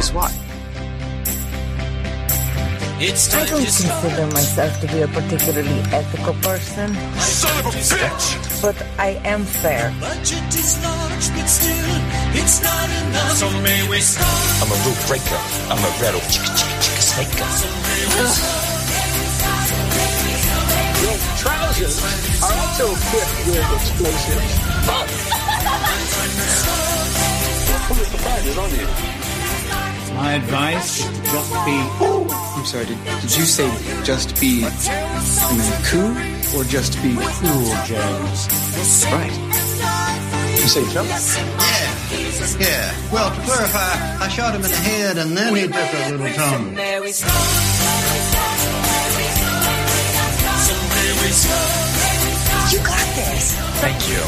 here's why. I don't consider myself to be a particularly ethical person. Son of a bitch! But I am fair. Budget is Large, so I'm a rule breaker. I'm a rattle chicka chicka chicka snaker. Your trousers are also equipped with explosives. Oh. You're fully surprised, you? My advice, just be. I'm sorry, did, did you say just be I mean, cool or just be cool, James? Right. You say just? Yeah. Yeah. Well, to clarify, I shot him in the head and then he took a little tongue. You got this. Thank you.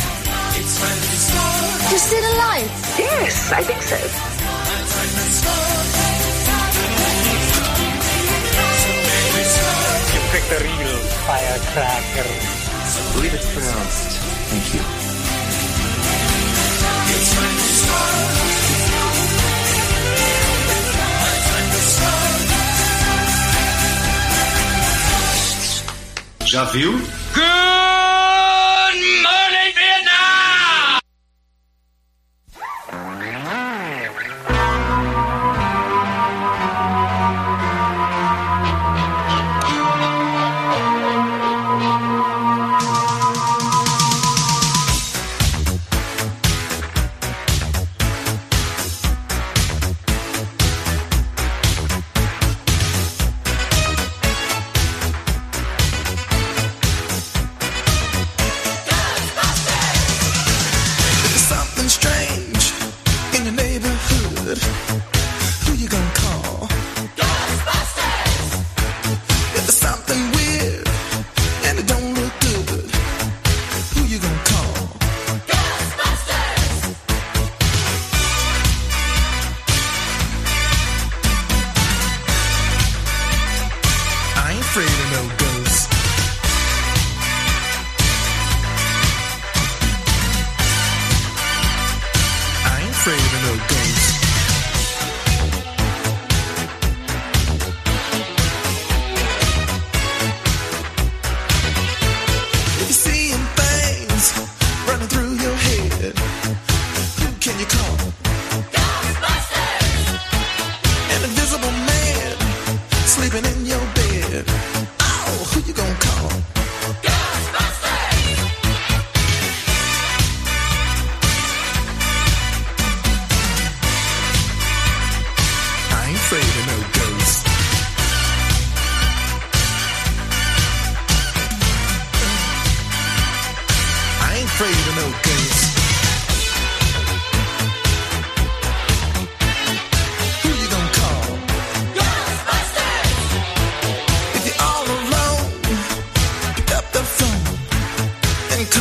Just did a line. Yes, I think so. terrible firecracker. Believe it's pronounced. Thank you. Já viu? Good!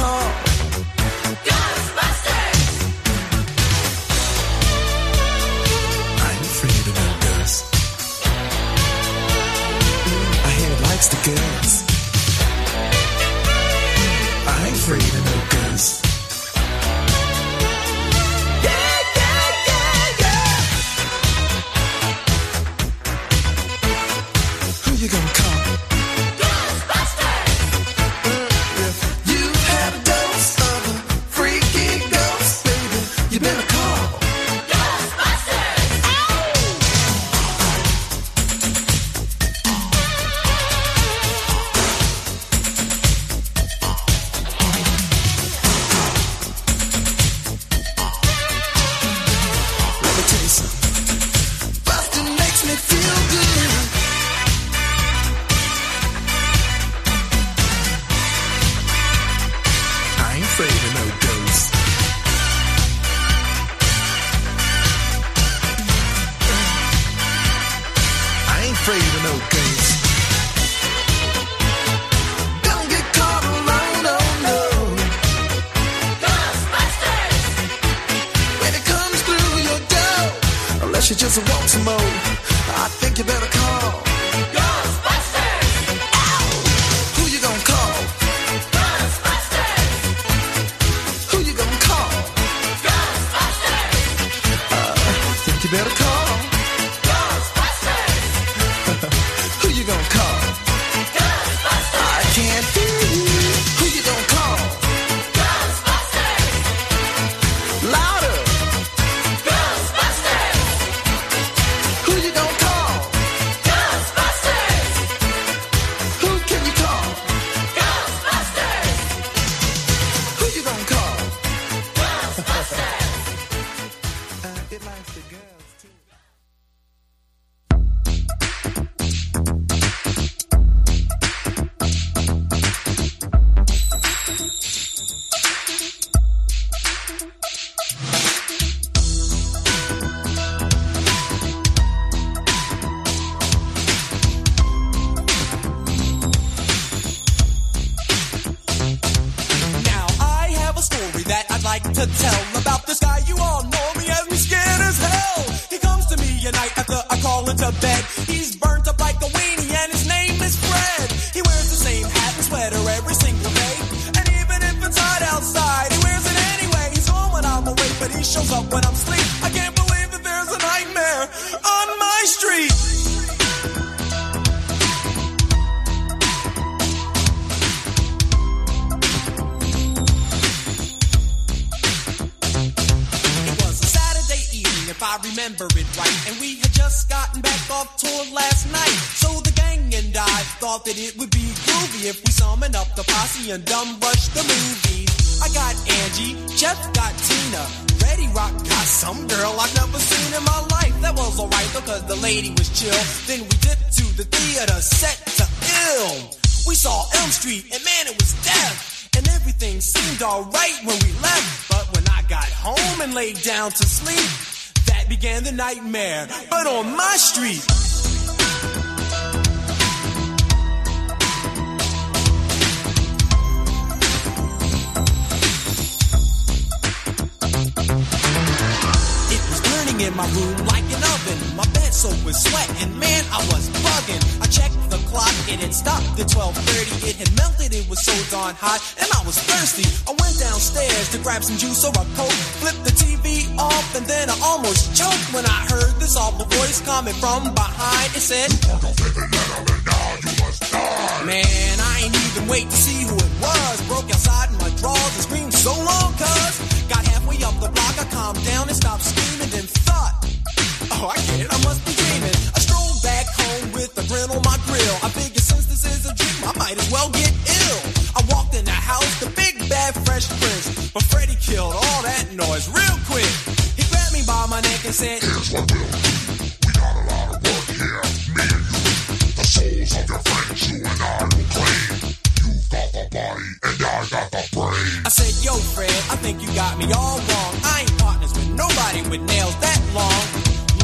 call and man, I was bugging. I checked the clock, it had stopped at 12:30. It had melted, it was so darn hot, and I was thirsty. I went downstairs to grab some juice or a coke, flipped the TV off, and then I almost choked when I heard this awful voice coming from behind. It said, Man, I ain't even wait to see who it was. Broke outside in my drawers and screamed so long, cuz. Got halfway up the block, I calmed down and stopped screaming, then thought, Oh, I get it, I must be fresh prince. But Freddy killed all that noise real quick. He grabbed me by my neck and said, Here's what we'll do. We got a lot of work here, me and you. The souls of your friends, you and I will claim. You've got the body, and I got the brain. I said, Yo, Fred, I think you got me all wrong. I ain't partners with nobody with nails that long.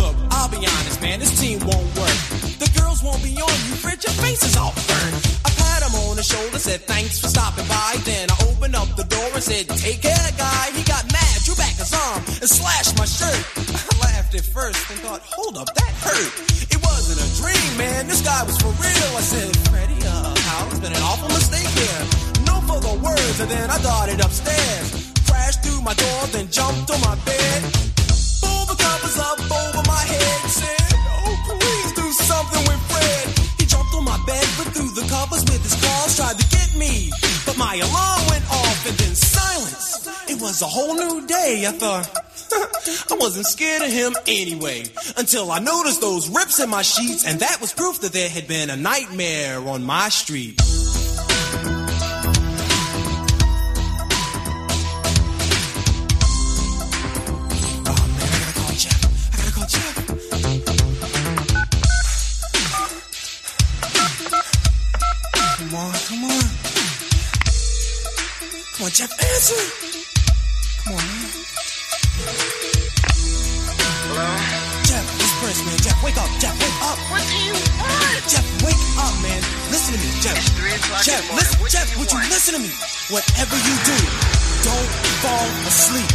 Look, I'll be honest, man, this team won't work. The girls won't be on you, Fred, your face is all burned. I pat him on the shoulder, said thanks for stopping by. Then I and said, Take care, guy. He got mad, drew back his arm, and slashed my shirt. I laughed at first and thought, Hold up, that hurt. It wasn't a dream, man. This guy was for real. I said, Freddie, uh, Hal, it's been an awful mistake here. No further words, and then I darted upstairs. Crashed through my door, then jumped on my bed. Pulled the covers up over my head. Said, Oh, please do something with Fred. He jumped on my bed, but through the covers with his claws, tried to get me. But my alarm silence. It was a whole new day. I thought. I wasn't scared of him anyway, until I noticed those rips in my sheets, and that was proof that there had been a nightmare on my street. On, Jeff, answer. Come on, man. Jeff, this Prince, man. Jeff, wake up. Jeff, wake up. What do you want? Jeff, wake up, man. Listen to me, Jeff. Jeff, listen, Jeff, would you listen to me? Whatever you do, don't fall asleep.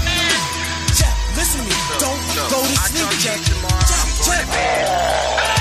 Jeff, listen to me. Don't go to sleep, Jeff. Jeff, Jeff. Jeff,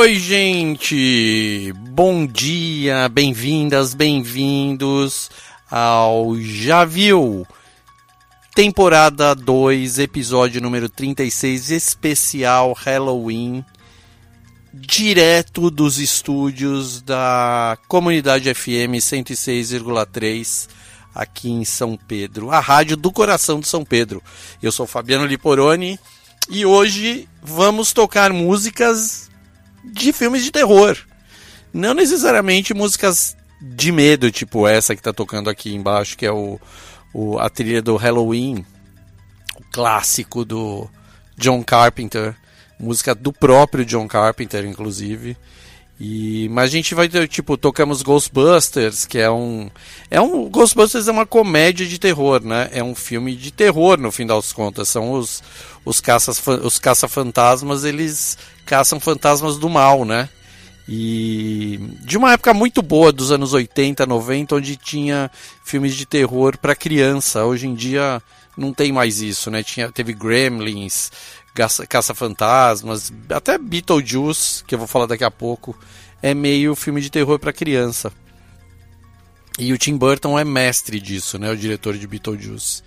Oi, gente! Bom dia, bem-vindas, bem-vindos ao Já Viu, temporada 2, episódio número 36, especial Halloween, direto dos estúdios da Comunidade FM 106,3 aqui em São Pedro, a rádio do coração de São Pedro. Eu sou Fabiano Liporoni e hoje vamos tocar músicas de filmes de terror. Não necessariamente músicas de medo, tipo essa que tá tocando aqui embaixo, que é o, o a trilha do Halloween, o clássico do John Carpenter, música do próprio John Carpenter, inclusive. E, mas a gente vai ter, tipo, tocamos Ghostbusters, que é um. É um. Ghostbusters é uma comédia de terror, né? É um filme de terror, no fim das contas. São os, os, caças, os caça-fantasmas, eles caçam fantasmas do mal, né? E de uma época muito boa, dos anos 80, 90, onde tinha filmes de terror para criança. Hoje em dia não tem mais isso, né? Tinha, teve Gremlins, Caça-Fantasmas, até Beetlejuice, que eu vou falar daqui a pouco, é meio filme de terror para criança. E o Tim Burton é mestre disso, né? O diretor de Beetlejuice.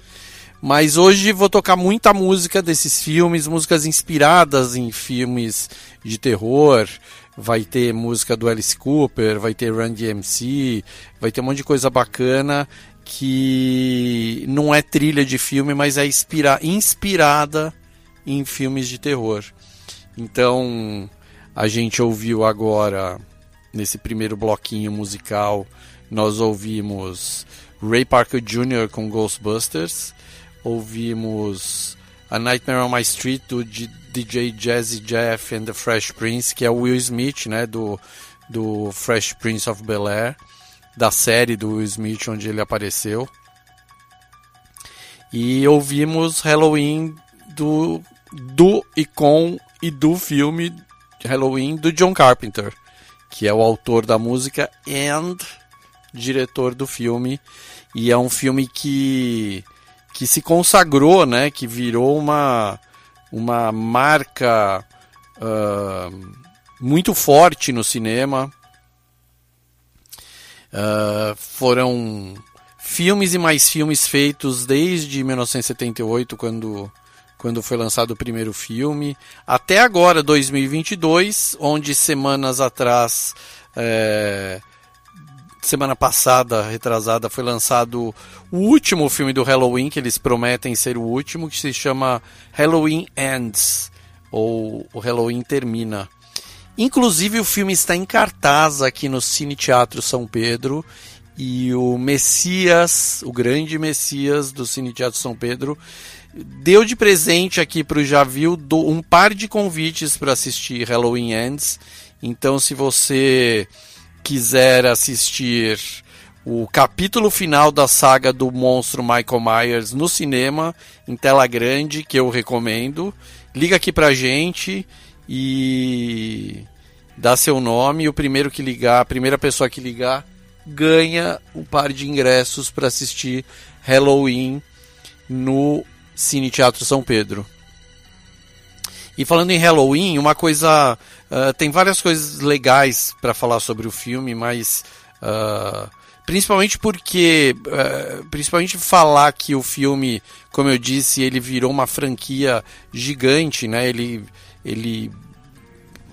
Mas hoje vou tocar muita música desses filmes, músicas inspiradas em filmes de terror. Vai ter música do Alice Cooper, vai ter Run DMC, vai ter um monte de coisa bacana que não é trilha de filme, mas é inspira inspirada em filmes de terror. Então, a gente ouviu agora, nesse primeiro bloquinho musical, nós ouvimos Ray Parker Jr. com Ghostbusters, ouvimos A Nightmare on My Street do DJ Jazzy Jeff and the Fresh Prince, que é o Will Smith, né, do, do Fresh Prince of Bel-Air, da série do Will Smith onde ele apareceu. E ouvimos Halloween do do e com e do filme Halloween do John Carpenter, que é o autor da música and diretor do filme. E é um filme que, que se consagrou, né? Que virou uma, uma marca uh, muito forte no cinema. Uh, foram filmes e mais filmes feitos desde 1978, quando quando foi lançado o primeiro filme, até agora, 2022, onde semanas atrás, é, semana passada, retrasada, foi lançado o último filme do Halloween, que eles prometem ser o último, que se chama Halloween Ends, ou o Halloween Termina. Inclusive o filme está em cartaz aqui no Cine Teatro São Pedro e o Messias, o grande Messias do Cine Teatro São Pedro, deu de presente aqui para o Javil um par de convites para assistir Halloween Ends. Então, se você quiser assistir o capítulo final da saga do monstro Michael Myers no cinema, em tela grande, que eu recomendo, liga aqui pra gente e dá seu nome. O primeiro que ligar, a primeira pessoa que ligar, ganha um par de ingressos para assistir Halloween no Cine Teatro São Pedro. E falando em Halloween, uma coisa. Uh, tem várias coisas legais para falar sobre o filme, mas. Uh, principalmente porque. Uh, principalmente falar que o filme, como eu disse, ele virou uma franquia gigante, né? Ele. ele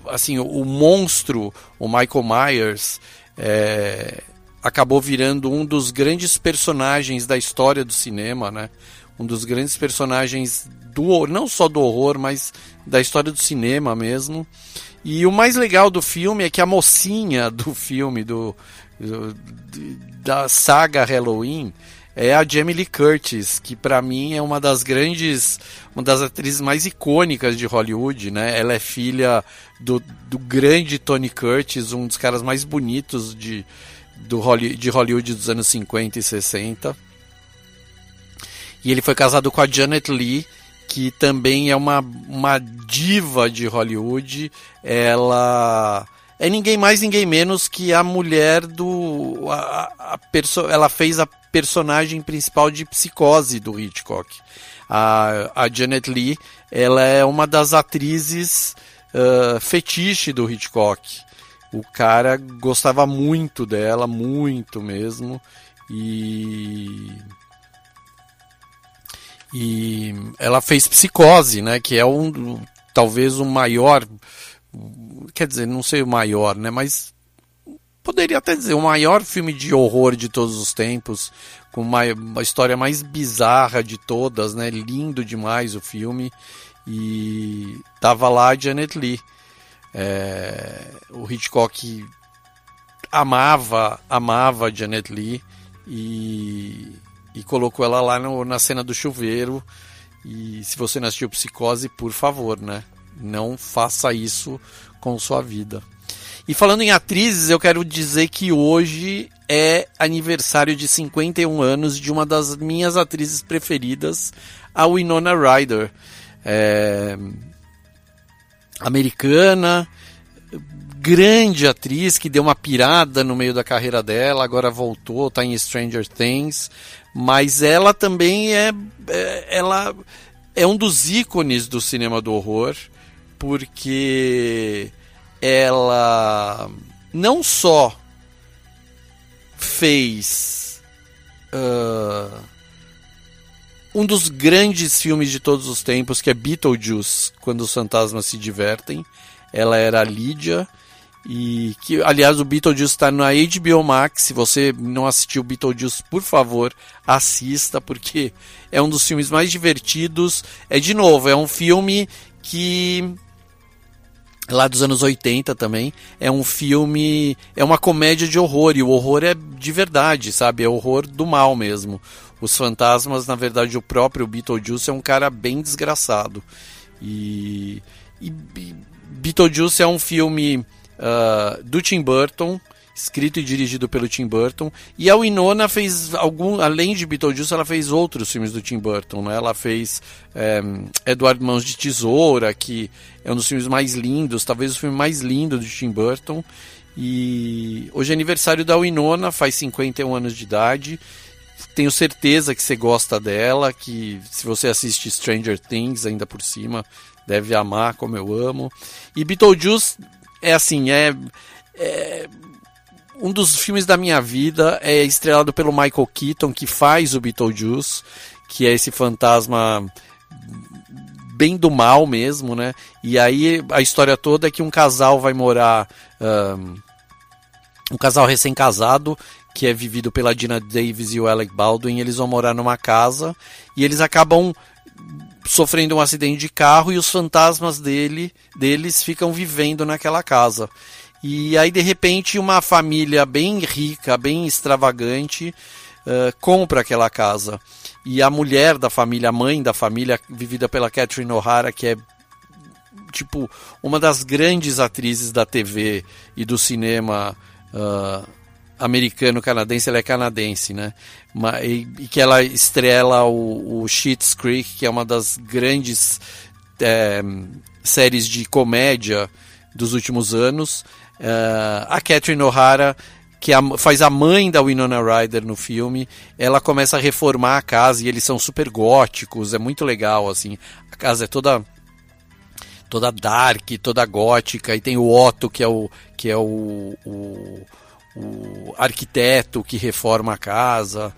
assim, o, o monstro, o Michael Myers, é, acabou virando um dos grandes personagens da história do cinema, né? Um dos grandes personagens do não só do horror, mas da história do cinema mesmo. E o mais legal do filme é que a mocinha do filme do, do da saga Halloween é a Jamie Lee Curtis, que para mim é uma das grandes, uma das atrizes mais icônicas de Hollywood, né? Ela é filha do, do grande Tony Curtis, um dos caras mais bonitos de, do, de Hollywood dos anos 50 e 60. E ele foi casado com a Janet Lee, que também é uma, uma diva de Hollywood. Ela é ninguém mais, ninguém menos que a mulher do. A, a perso ela fez a personagem principal de Psicose do Hitchcock. A, a Janet Lee, ela é uma das atrizes uh, fetiche do Hitchcock. O cara gostava muito dela, muito mesmo. E e ela fez Psicose, né, que é um talvez o maior, quer dizer, não sei o maior, né, mas poderia até dizer o maior filme de horror de todos os tempos, com uma, uma história mais bizarra de todas, né, lindo demais o filme e tava lá a Janet Lee. É, o Hitchcock amava, amava a Janet Lee e e colocou ela lá no, na cena do chuveiro. E se você não assistiu Psicose, por favor, né? Não faça isso com sua vida. E falando em atrizes, eu quero dizer que hoje é aniversário de 51 anos de uma das minhas atrizes preferidas, a Winona Ryder. É... Americana, grande atriz que deu uma pirada no meio da carreira dela, agora voltou, está em Stranger Things, mas ela também é, é, ela é um dos ícones do cinema do horror, porque ela não só fez uh, um dos grandes filmes de todos os tempos, que é Beetlejuice, quando os fantasmas se divertem. Ela era a Lídia e que, aliás, o Beetlejuice está na HBO Max. Se você não assistiu Beetlejuice, por favor, assista, porque é um dos filmes mais divertidos. É de novo, é um filme que lá dos anos 80 também. É um filme, é uma comédia de horror, e o horror é de verdade, sabe? É horror do mal mesmo. Os fantasmas, na verdade, o próprio Beetlejuice é um cara bem desgraçado. E, e, Beetlejuice é um filme uh, do Tim Burton, escrito e dirigido pelo Tim Burton. E a Winona fez algum, além de Beetlejuice, ela fez outros filmes do Tim Burton, né? Ela fez é, Eduardo Mãos de Tesoura, que é um dos filmes mais lindos, talvez o filme mais lindo do Tim Burton. E hoje é aniversário da Winona, faz 51 anos de idade. Tenho certeza que você gosta dela, que se você assiste Stranger Things ainda por cima, deve amar como eu amo. E Beetlejuice é assim, é, é, um dos filmes da minha vida é estrelado pelo Michael Keaton que faz o Beetlejuice, que é esse fantasma bem do mal mesmo, né? E aí a história toda é que um casal vai morar um, um casal recém-casado que é vivido pela Dina Davis e o Alec Baldwin, eles vão morar numa casa e eles acabam sofrendo um acidente de carro e os fantasmas dele, deles ficam vivendo naquela casa. E aí de repente uma família bem rica, bem extravagante, uh, compra aquela casa. E a mulher da família, a mãe da família, vivida pela Catherine O'Hara, que é tipo uma das grandes atrizes da TV e do cinema uh, americano-canadense, ela é canadense, né? E, e que ela estrela o, o Schitt's Creek, que é uma das grandes é, séries de comédia dos últimos anos. Uh, a Catherine O'Hara, que a, faz a mãe da Winona Ryder no filme, ela começa a reformar a casa e eles são super góticos, é muito legal, assim. A casa é toda toda dark, toda gótica, e tem o Otto, que é o, que é o, o o arquiteto que reforma a casa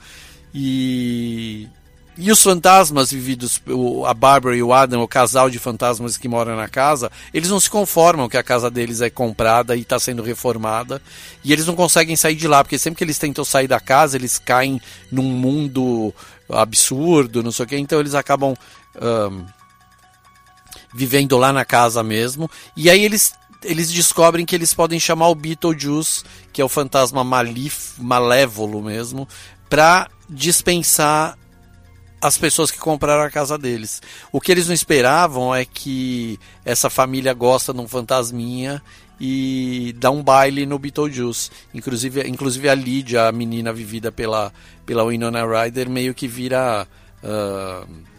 e e os fantasmas vividos, a Barbara e o Adam, o casal de fantasmas que moram na casa, eles não se conformam que a casa deles é comprada e está sendo reformada. E eles não conseguem sair de lá, porque sempre que eles tentam sair da casa, eles caem num mundo absurdo, não sei o que. Então eles acabam um, vivendo lá na casa mesmo. E aí eles eles descobrem que eles podem chamar o Beetlejuice, que é o fantasma malif, malévolo mesmo, para dispensar as pessoas que compraram a casa deles. O que eles não esperavam é que essa família gosta de um fantasminha e dá um baile no Beetlejuice. Inclusive, inclusive a Lydia, a menina vivida pela, pela Winona Ryder, meio que vira... Uh,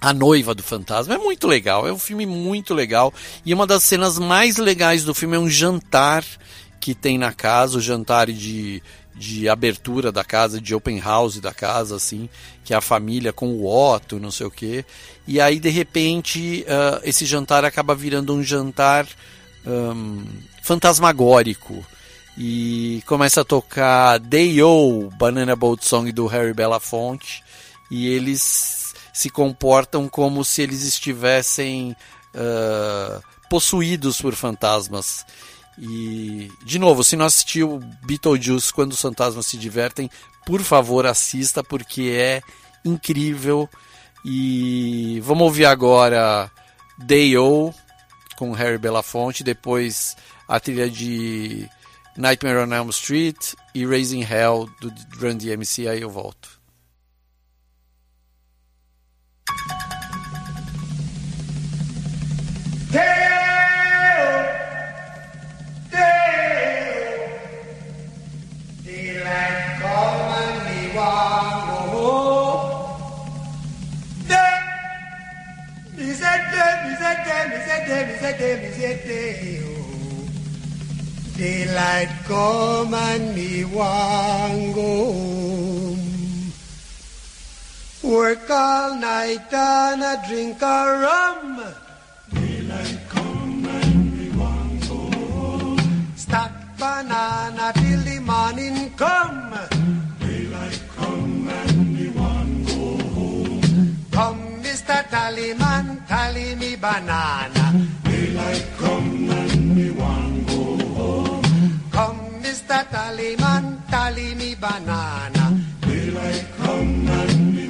a Noiva do Fantasma. É muito legal, é um filme muito legal. E uma das cenas mais legais do filme é um jantar que tem na casa, o jantar de, de abertura da casa, de open house da casa, assim, que é a família com o Otto, não sei o quê. E aí, de repente, uh, esse jantar acaba virando um jantar um, fantasmagórico. E começa a tocar Day-O, Banana Boat Song do Harry Belafonte. E eles se comportam como se eles estivessem uh, possuídos por fantasmas. E, de novo, se não assistiu Beetlejuice quando os fantasmas se divertem, por favor assista, porque é incrível. E vamos ouvir agora Day-O com Harry Belafonte, depois a trilha de Nightmare on Elm Street e Raising Hell do Run DMC, aí eu volto. Daylight come and me want go home. Work all night and a drink a rum. Banana till the morning come. Daylight come and me want go home. Come, Mr. Tallyman, tally me banana. Daylight come and me want go home. Come, Mr. Tallyman, tally me banana. Daylight come and me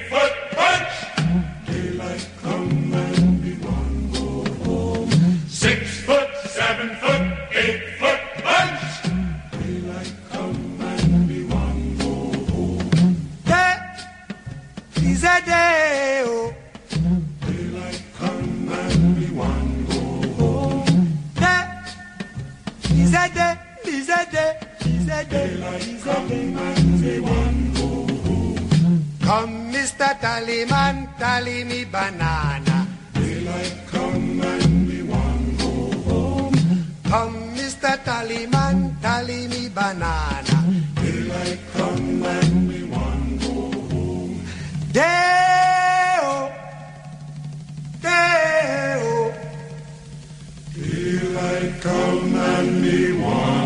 want go home. Come, Mr. Tallyman, tally me banana. Daylight come and we want go home. Come, Mr. Tallyman, tally me banana. Daylight come and we want go home. Day-o, day-o. Daylight come and me want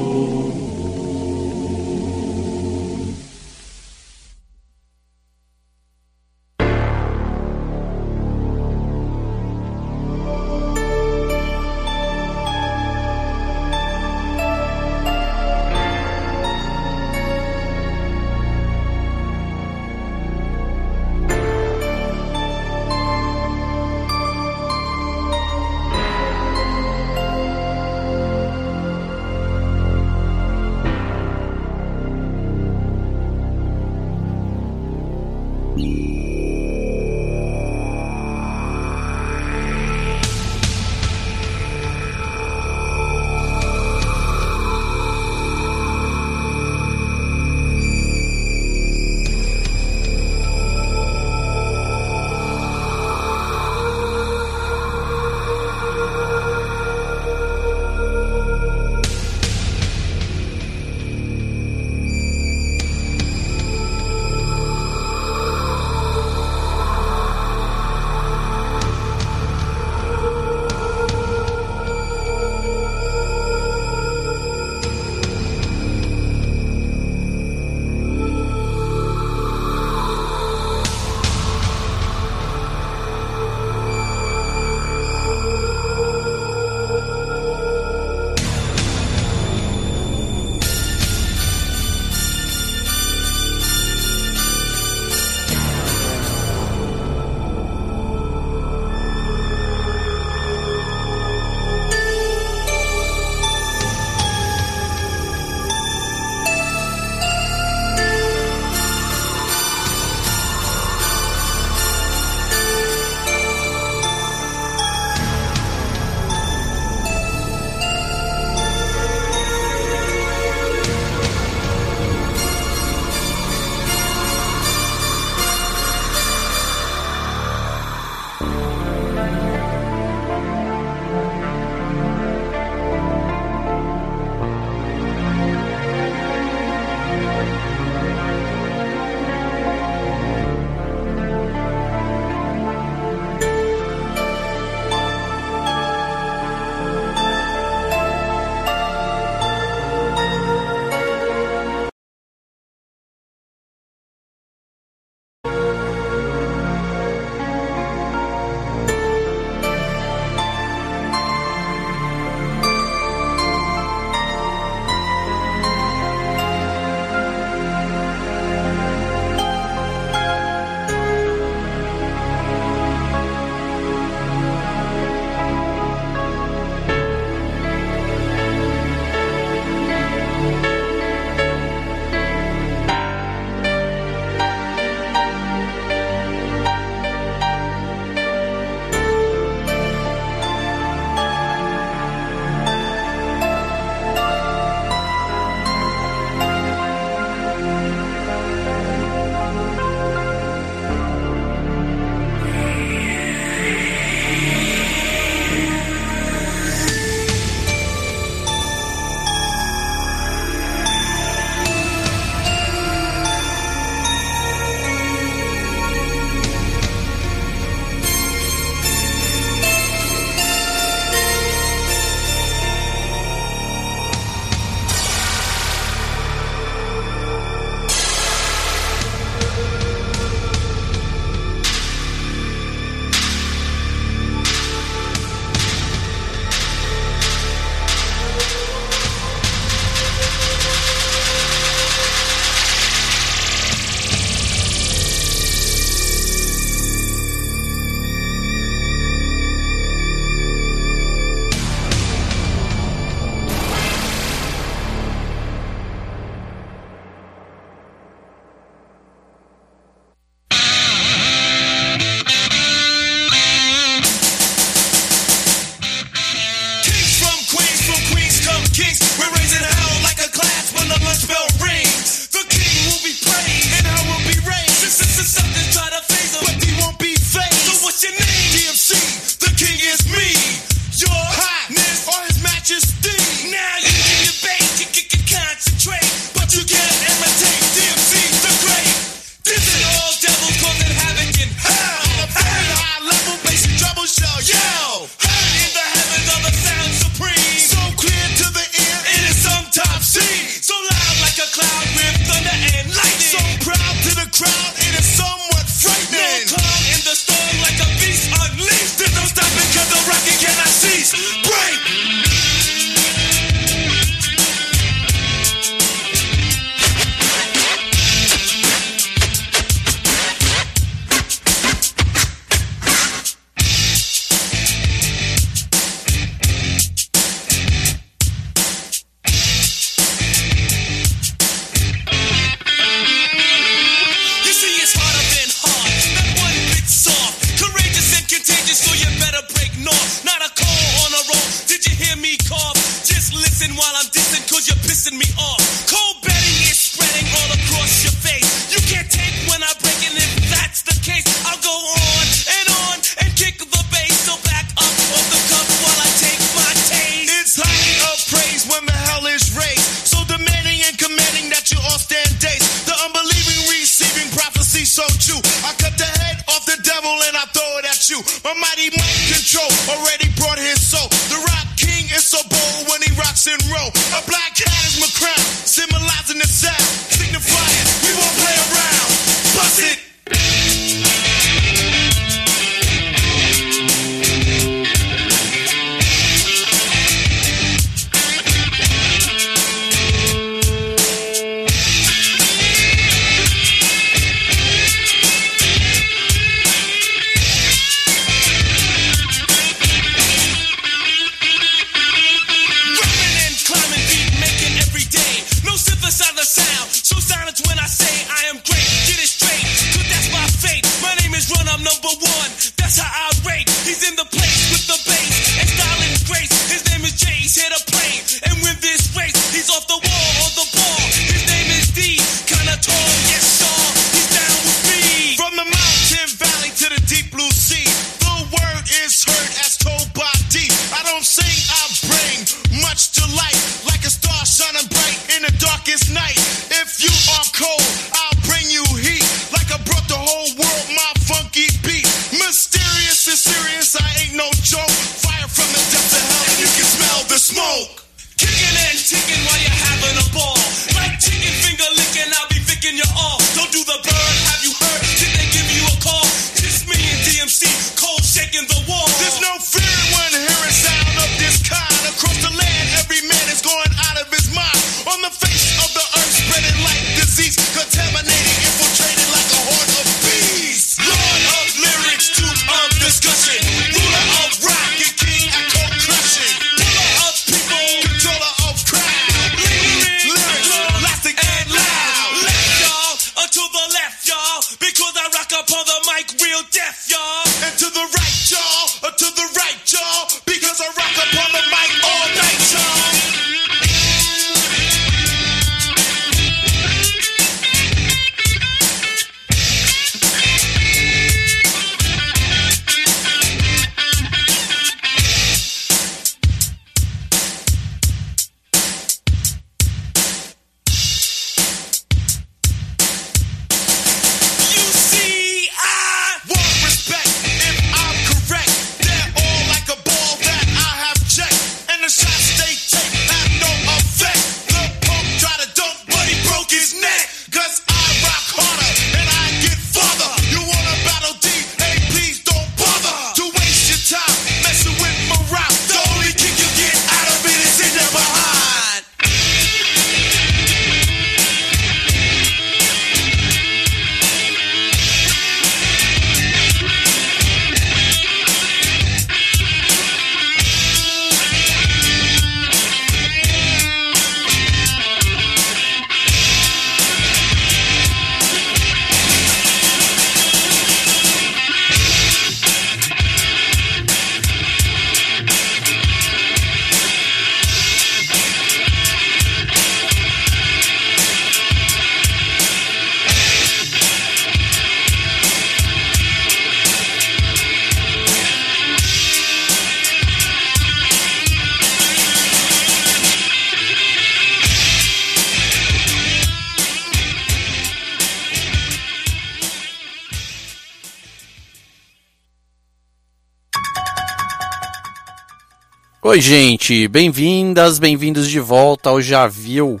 Oi, gente, bem-vindas, bem-vindos de volta ao Já Viu,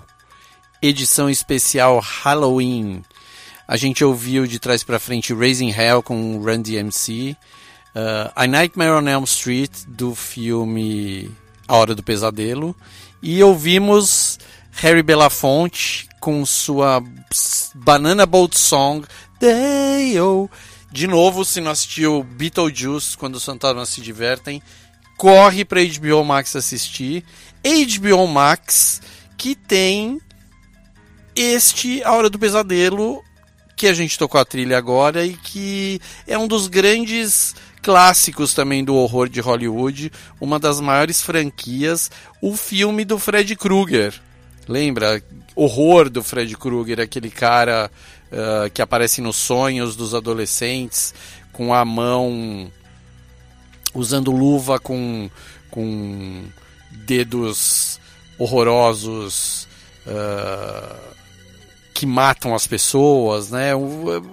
edição especial Halloween. A gente ouviu de trás para frente Raising Hell com Randy MC, uh, A Nightmare on Elm Street do filme A Hora do Pesadelo e ouvimos Harry Belafonte com sua Banana Boat Song Day -o. De novo, se não assistiu Beetlejuice, quando os fantasmas se divertem, corre para HBO Max assistir. HBO Max, que tem este A Hora do Pesadelo, que a gente tocou a trilha agora e que é um dos grandes clássicos também do horror de Hollywood, uma das maiores franquias, o filme do Fred Krueger. Lembra? Horror do Fred Krueger, aquele cara uh, que aparece nos sonhos dos adolescentes com a mão usando luva com, com dedos horrorosos. Uh, que matam as pessoas, né?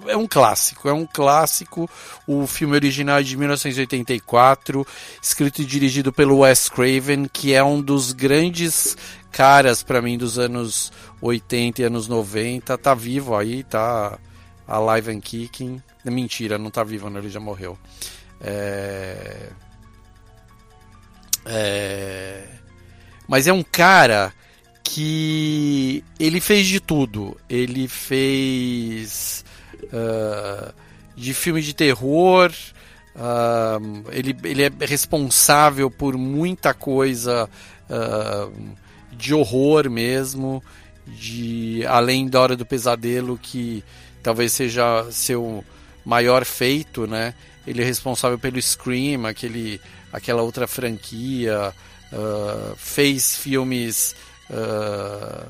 É um clássico, é um clássico. O filme original é de 1984, escrito e dirigido pelo Wes Craven, que é um dos grandes caras para mim dos anos 80 e anos 90. Tá vivo aí, tá alive and kicking. Mentira, não tá vivo, não, ele já morreu. É... É... Mas é um cara que ele fez de tudo. Ele fez uh, de filme de terror. Uh, ele, ele é responsável por muita coisa uh, de horror mesmo, de além da Hora do Pesadelo que talvez seja seu maior feito, né? Ele é responsável pelo Scream, aquele, aquela outra franquia, uh, fez filmes Uh,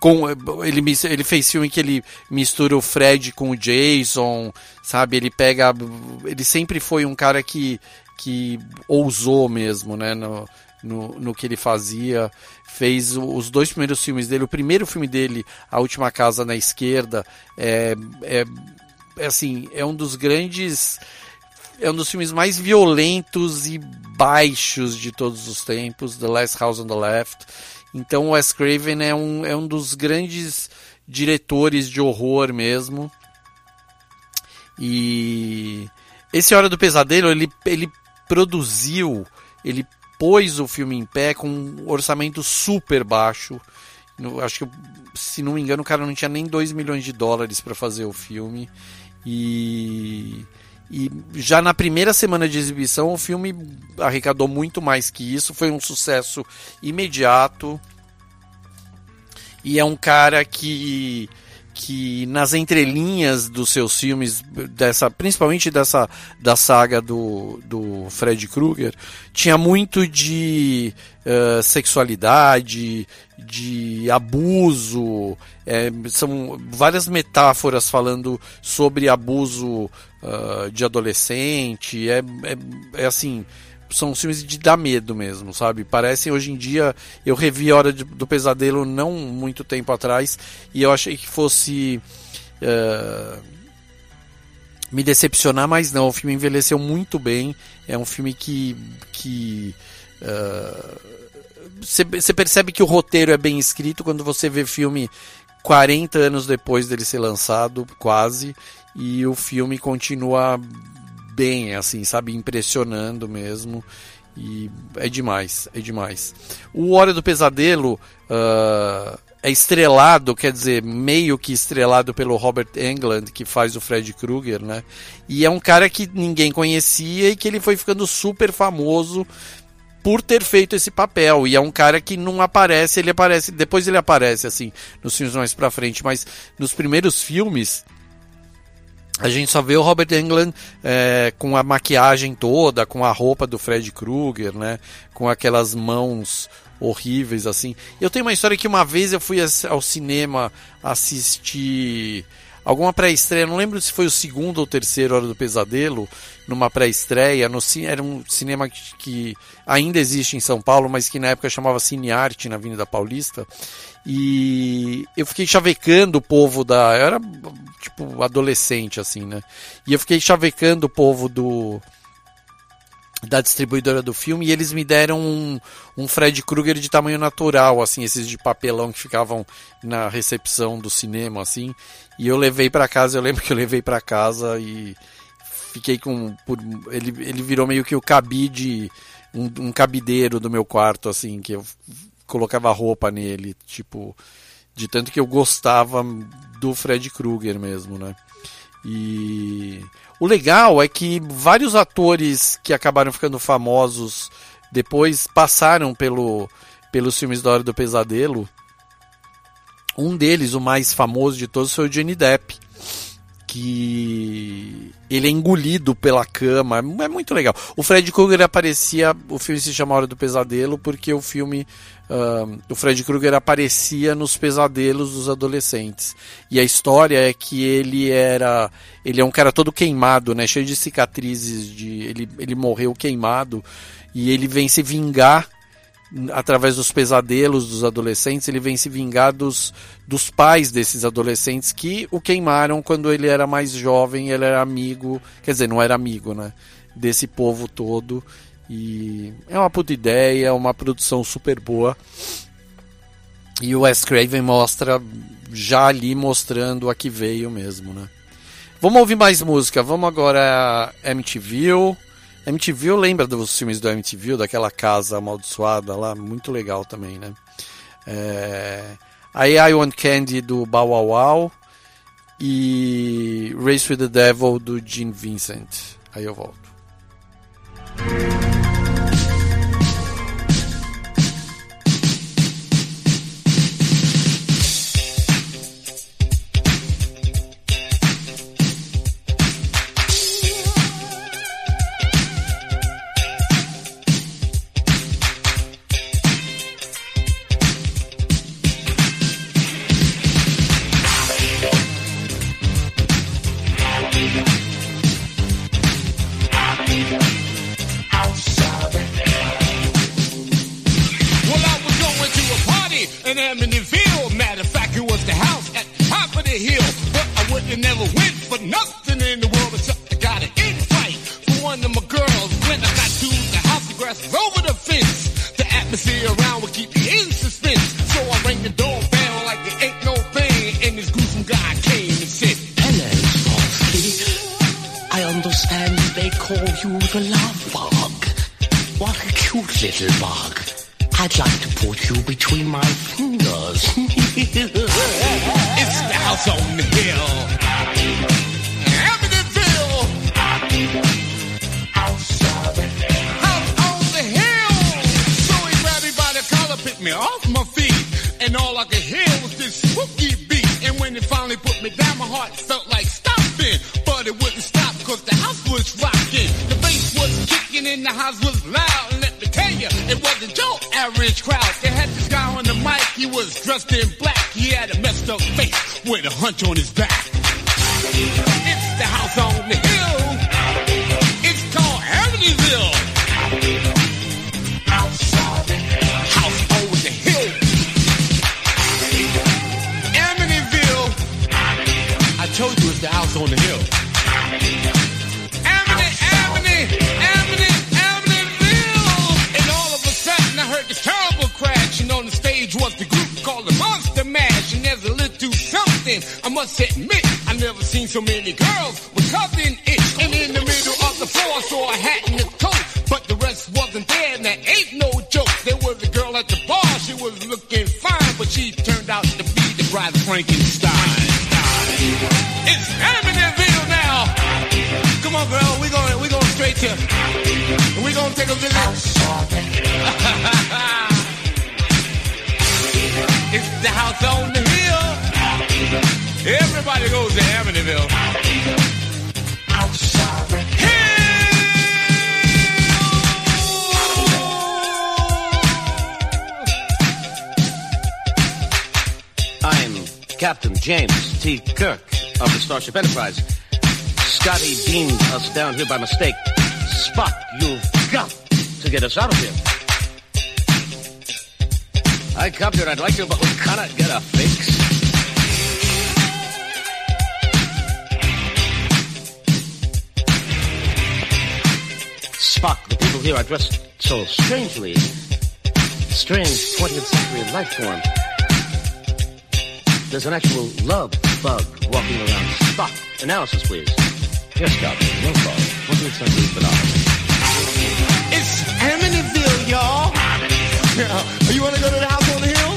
com, ele, ele fez filme que ele mistura o Fred com o Jason, sabe? Ele pega. Ele sempre foi um cara que, que ousou mesmo, né? No, no, no que ele fazia. Fez os dois primeiros filmes dele. O primeiro filme dele, A Última Casa na Esquerda, é, é, é assim, é um dos grandes é um dos filmes mais violentos e baixos de todos os tempos, The Last House on the Left. Então, Wes Craven é um, é um dos grandes diretores de horror mesmo. E esse Hora do Pesadelo, ele, ele produziu, ele pôs o filme em pé com um orçamento super baixo. acho que, se não me engano, o cara não tinha nem 2 milhões de dólares para fazer o filme. E e já na primeira semana de exibição, o filme arrecadou muito mais que isso, foi um sucesso imediato. E é um cara que que nas entrelinhas dos seus filmes, dessa, principalmente dessa da saga do, do Fred Krueger, tinha muito de uh, sexualidade, de abuso, é, são várias metáforas falando sobre abuso uh, de adolescente, é, é, é assim, são filmes de dar medo mesmo, sabe? Parecem hoje em dia. Eu revi a Hora de, do Pesadelo não muito tempo atrás e eu achei que fosse. Uh, me decepcionar, mas não. O filme envelheceu muito bem. É um filme que. que você uh, percebe que o roteiro é bem escrito quando você vê filme 40 anos depois dele ser lançado, quase, e o filme continua bem, assim, sabe, impressionando mesmo. E é demais, é demais. O Hora do Pesadelo uh, é estrelado, quer dizer, meio que estrelado pelo Robert Englund, que faz o Fred Krueger, né? E é um cara que ninguém conhecia e que ele foi ficando super famoso por ter feito esse papel. E é um cara que não aparece, ele aparece, depois ele aparece assim nos filmes mais pra frente, mas nos primeiros filmes a gente só vê o Robert Englund é, com a maquiagem toda, com a roupa do Fred Krueger, né? Com aquelas mãos horríveis assim. Eu tenho uma história que uma vez eu fui ao cinema assistir alguma pré-estreia, não lembro se foi o segundo ou terceiro Hora do Pesadelo, numa pré-estreia, era um cinema que, ainda existe em São Paulo, mas que na época chamava Cine Arte na Avenida Paulista. E eu fiquei chavecando o povo da, eu era tipo adolescente assim, né? E eu fiquei chavecando o povo do da distribuidora do filme e eles me deram um, um Fred Krueger de tamanho natural, assim, esses de papelão que ficavam na recepção do cinema, assim. E eu levei para casa, eu lembro que eu levei para casa e fiquei com. Por, ele, ele virou meio que o cabide, um, um cabideiro do meu quarto, assim, que eu colocava roupa nele, tipo, de tanto que eu gostava do Fred Krueger mesmo, né? E o legal é que vários atores que acabaram ficando famosos depois passaram pelo, pelos filmes da Hora do Pesadelo. Um deles, o mais famoso de todos, foi o Johnny Depp, que ele é engolido pela cama. É muito legal. O Fred Krueger aparecia. O filme se chama Hora do Pesadelo porque o filme. Uh, o Fred Krueger aparecia nos pesadelos dos adolescentes. E a história é que ele era. Ele é um cara todo queimado, né? Cheio de cicatrizes. De, ele, ele morreu queimado. E ele vem se vingar através dos pesadelos dos adolescentes, ele vem se vingar dos, dos pais desses adolescentes que o queimaram quando ele era mais jovem, ele era amigo, quer dizer, não era amigo, né? Desse povo todo. E é uma puta ideia, uma produção super boa. E o Wes Craven mostra, já ali mostrando a que veio mesmo, né? Vamos ouvir mais música. Vamos agora MTV. MTV lembra dos filmes do MTV, daquela casa amaldiçoada lá, muito legal também, né? É... Aí I Want Candy do Bow Wow Wow e Race with the Devil do Gene Vincent. Aí eu volto. Thank you. Out to be the bride Frankenstein. It's Amityville now. Come on, girl. We're going we going straight to. Going to take a visit. it's the house on the hill. Everybody goes to Amityville. Captain James T. Kirk of the Starship Enterprise. Scotty beamed us down here by mistake. Spock, you've got to get us out of here. I come here, I'd like to, but we cannot get a fix. Spock, the people here are dressed so strangely. Strange 20th century life form. There's an actual love bug walking around. Spock, analysis, please. Yes, Doctor. No problem. 20th century phenomenon. It's Amityville, y'all. Yeah. You want to go to the house on the hill?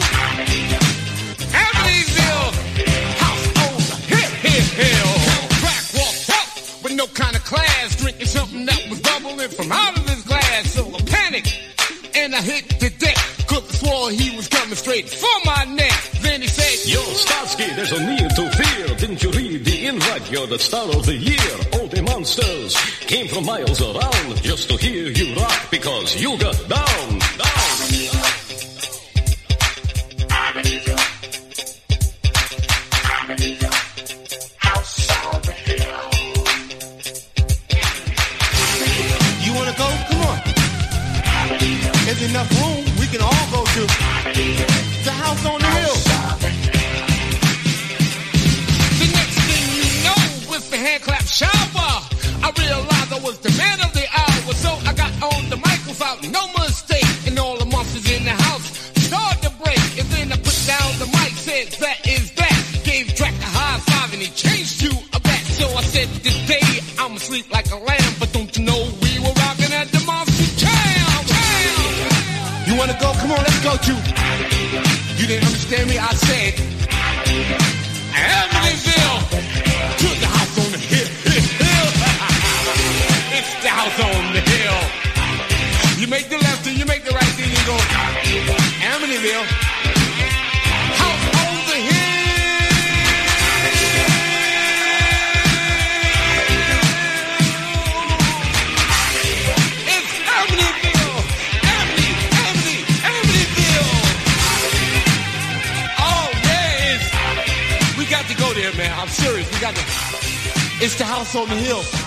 Amityville, house on the hill, hill, hill. Crack walked up with no kind of class, drinking something that was bubbling from out of his glass. So I panicked and I hit the deck. Cause I swore he was coming straight for my neck. Then he said, Yo, Starsky, there's no need to fear. Didn't you read the invite? You're the star of the year. All the monsters came from miles around just to hear you rock because you got down, down. You wanna go? Come on. There's enough room. We can all go to shower, I realized I was the man of the hour. So I got on the mic without no mistake. And all the monsters in the house started to break. And then I put down the mic, said that is that. Gave Drac a high five and he changed to a bat. So I said today I'm asleep like a lamb. But don't you know we were rocking at the monster jam? You wanna go? Come on, let's go to. You didn't understand me? I said. Man. I'm serious. We got to. It's the house on the hill.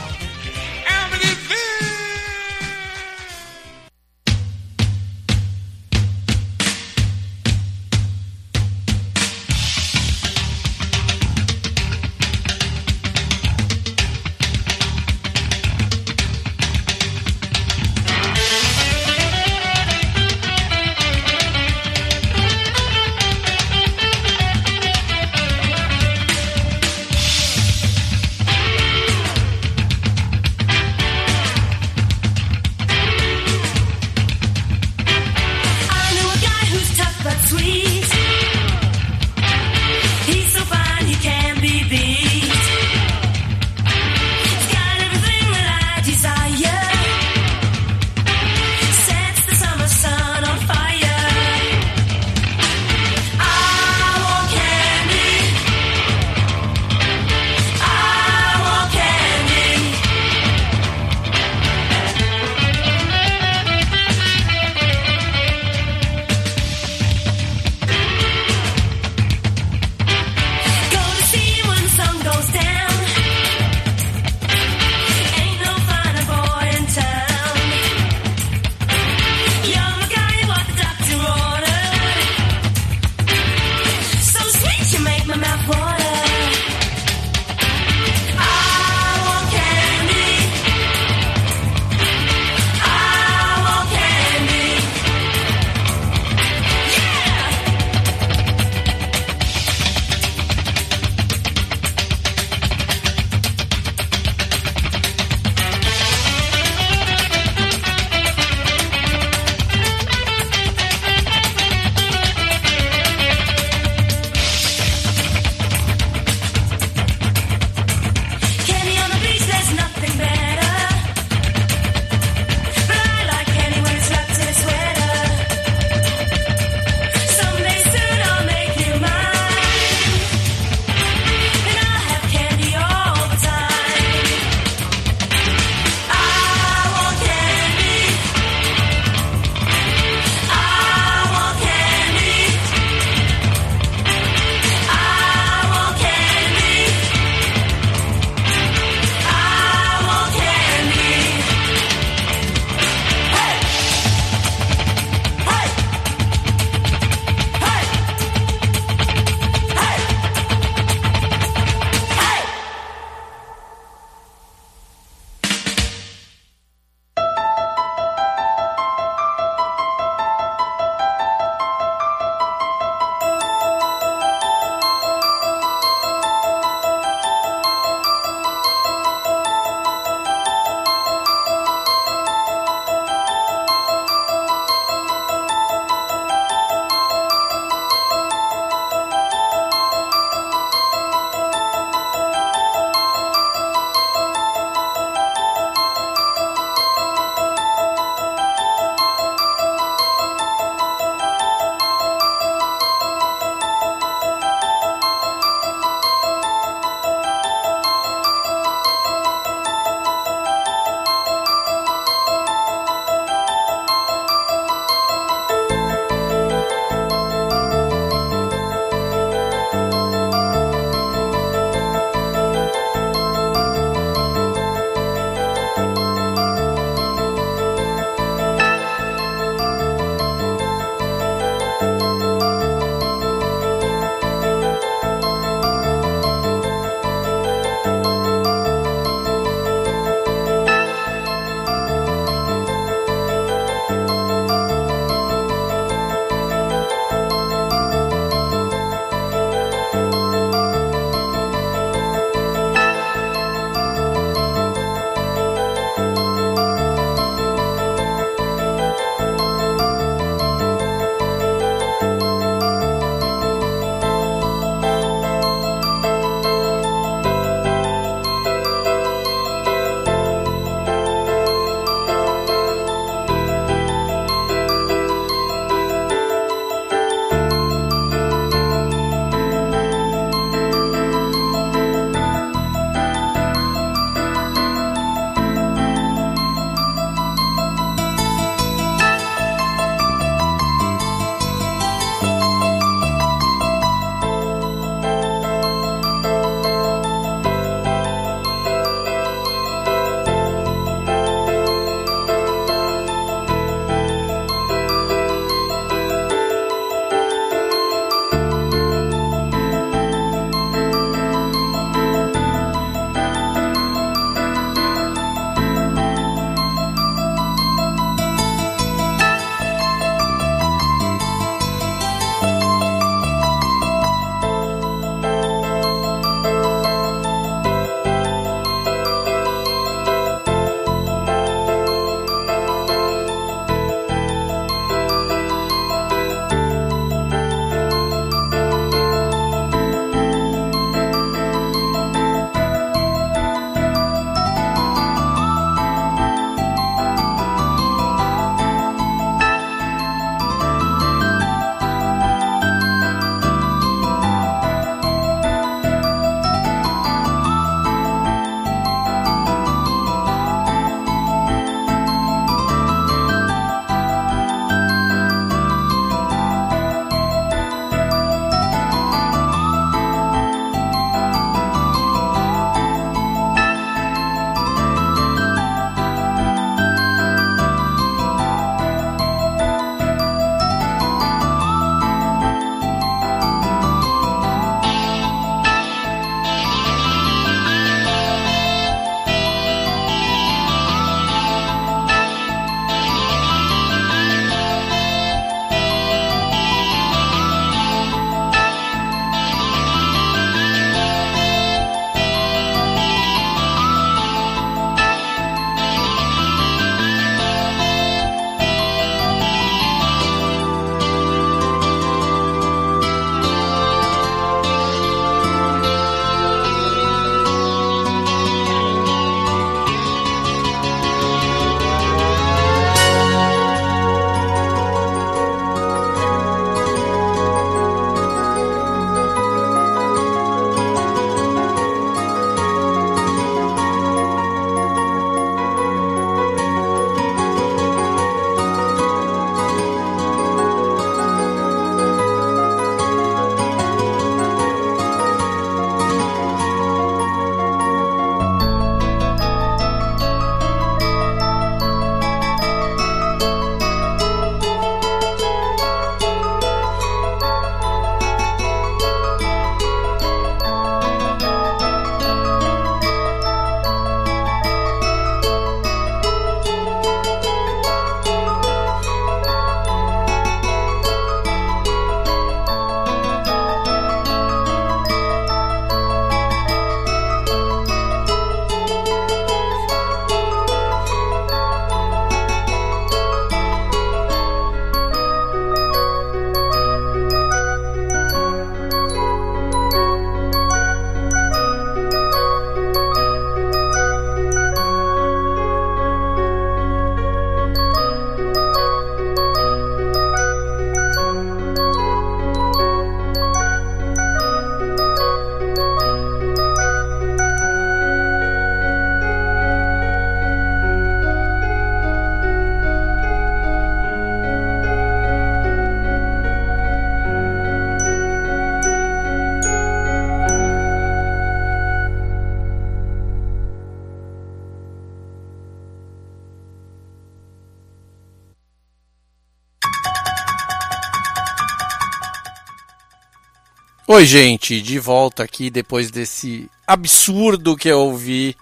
Oi, gente, de volta aqui depois desse absurdo que eu ouvi.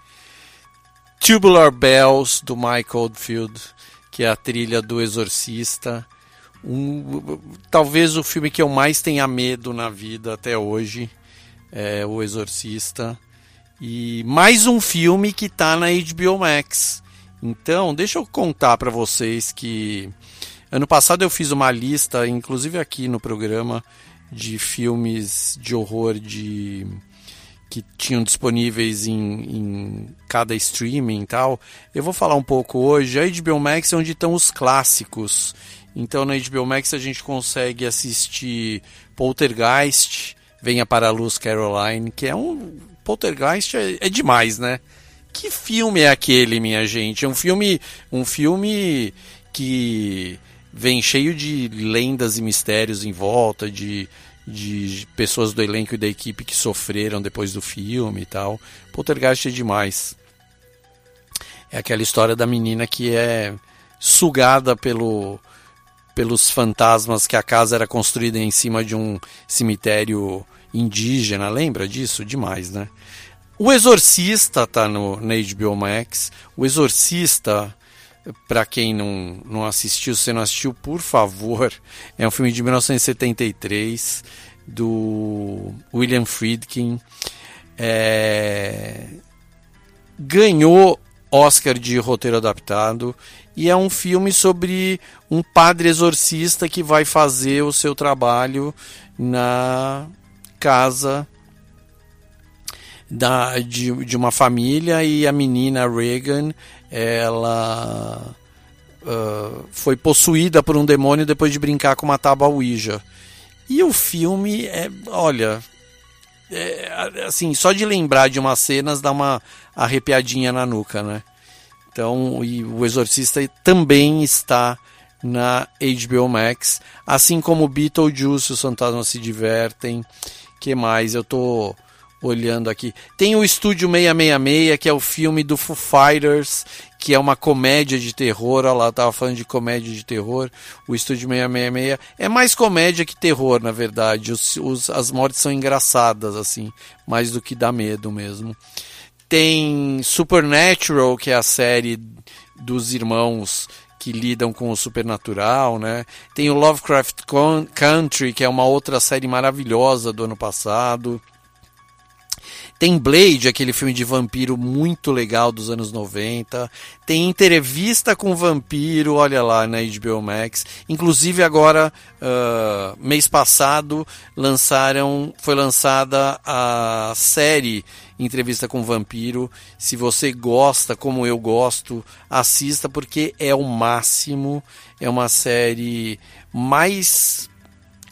Tubular Bells do Mike Oldfield, que é a trilha do Exorcista. Um, talvez o filme que eu mais tenha medo na vida até hoje é O Exorcista. E mais um filme que tá na HBO Max. Então, deixa eu contar para vocês que ano passado eu fiz uma lista, inclusive aqui no programa, de filmes de horror de que tinham disponíveis em, em, cada streaming e tal. Eu vou falar um pouco hoje. A HBO Max é onde estão os clássicos. Então na HBO Max a gente consegue assistir Poltergeist, Venha para a Luz Caroline, que é um Poltergeist é, é demais, né? Que filme é aquele, minha gente? É um filme, um filme que vem cheio de lendas e mistérios em volta, de, de pessoas do elenco e da equipe que sofreram depois do filme e tal. Poltergeist é demais. É aquela história da menina que é sugada pelo, pelos fantasmas que a casa era construída em cima de um cemitério indígena. Lembra disso? Demais, né? O Exorcista tá no, na HBO Max. O Exorcista para quem não, não assistiu, se não assistiu, por favor, é um filme de 1973 do William Friedkin. É... Ganhou Oscar de roteiro adaptado e é um filme sobre um padre exorcista que vai fazer o seu trabalho na casa da, de, de uma família e a menina Reagan ela uh, foi possuída por um demônio depois de brincar com uma tábua Ouija. E o filme é, olha, é, assim, só de lembrar de umas cenas dá uma arrepiadinha na nuca, né? Então, e o Exorcista também está na HBO Max, assim como Beetlejuice, os fantasmas se divertem. Que mais? Eu tô olhando aqui. Tem o Estúdio 666, que é o filme do Foo Fighters, que é uma comédia de terror. Olha lá, tava falando de comédia de terror. O Estúdio 666 é mais comédia que terror, na verdade. Os, os, as mortes são engraçadas, assim, mais do que dá medo mesmo. Tem Supernatural, que é a série dos irmãos que lidam com o supernatural, né? Tem o Lovecraft Country, que é uma outra série maravilhosa do ano passado. Tem Blade, aquele filme de vampiro muito legal dos anos 90. Tem entrevista com vampiro, olha lá na HBO Max. Inclusive agora, uh, mês passado, lançaram, foi lançada a série Entrevista com Vampiro. Se você gosta, como eu gosto, assista porque é o máximo. É uma série mais,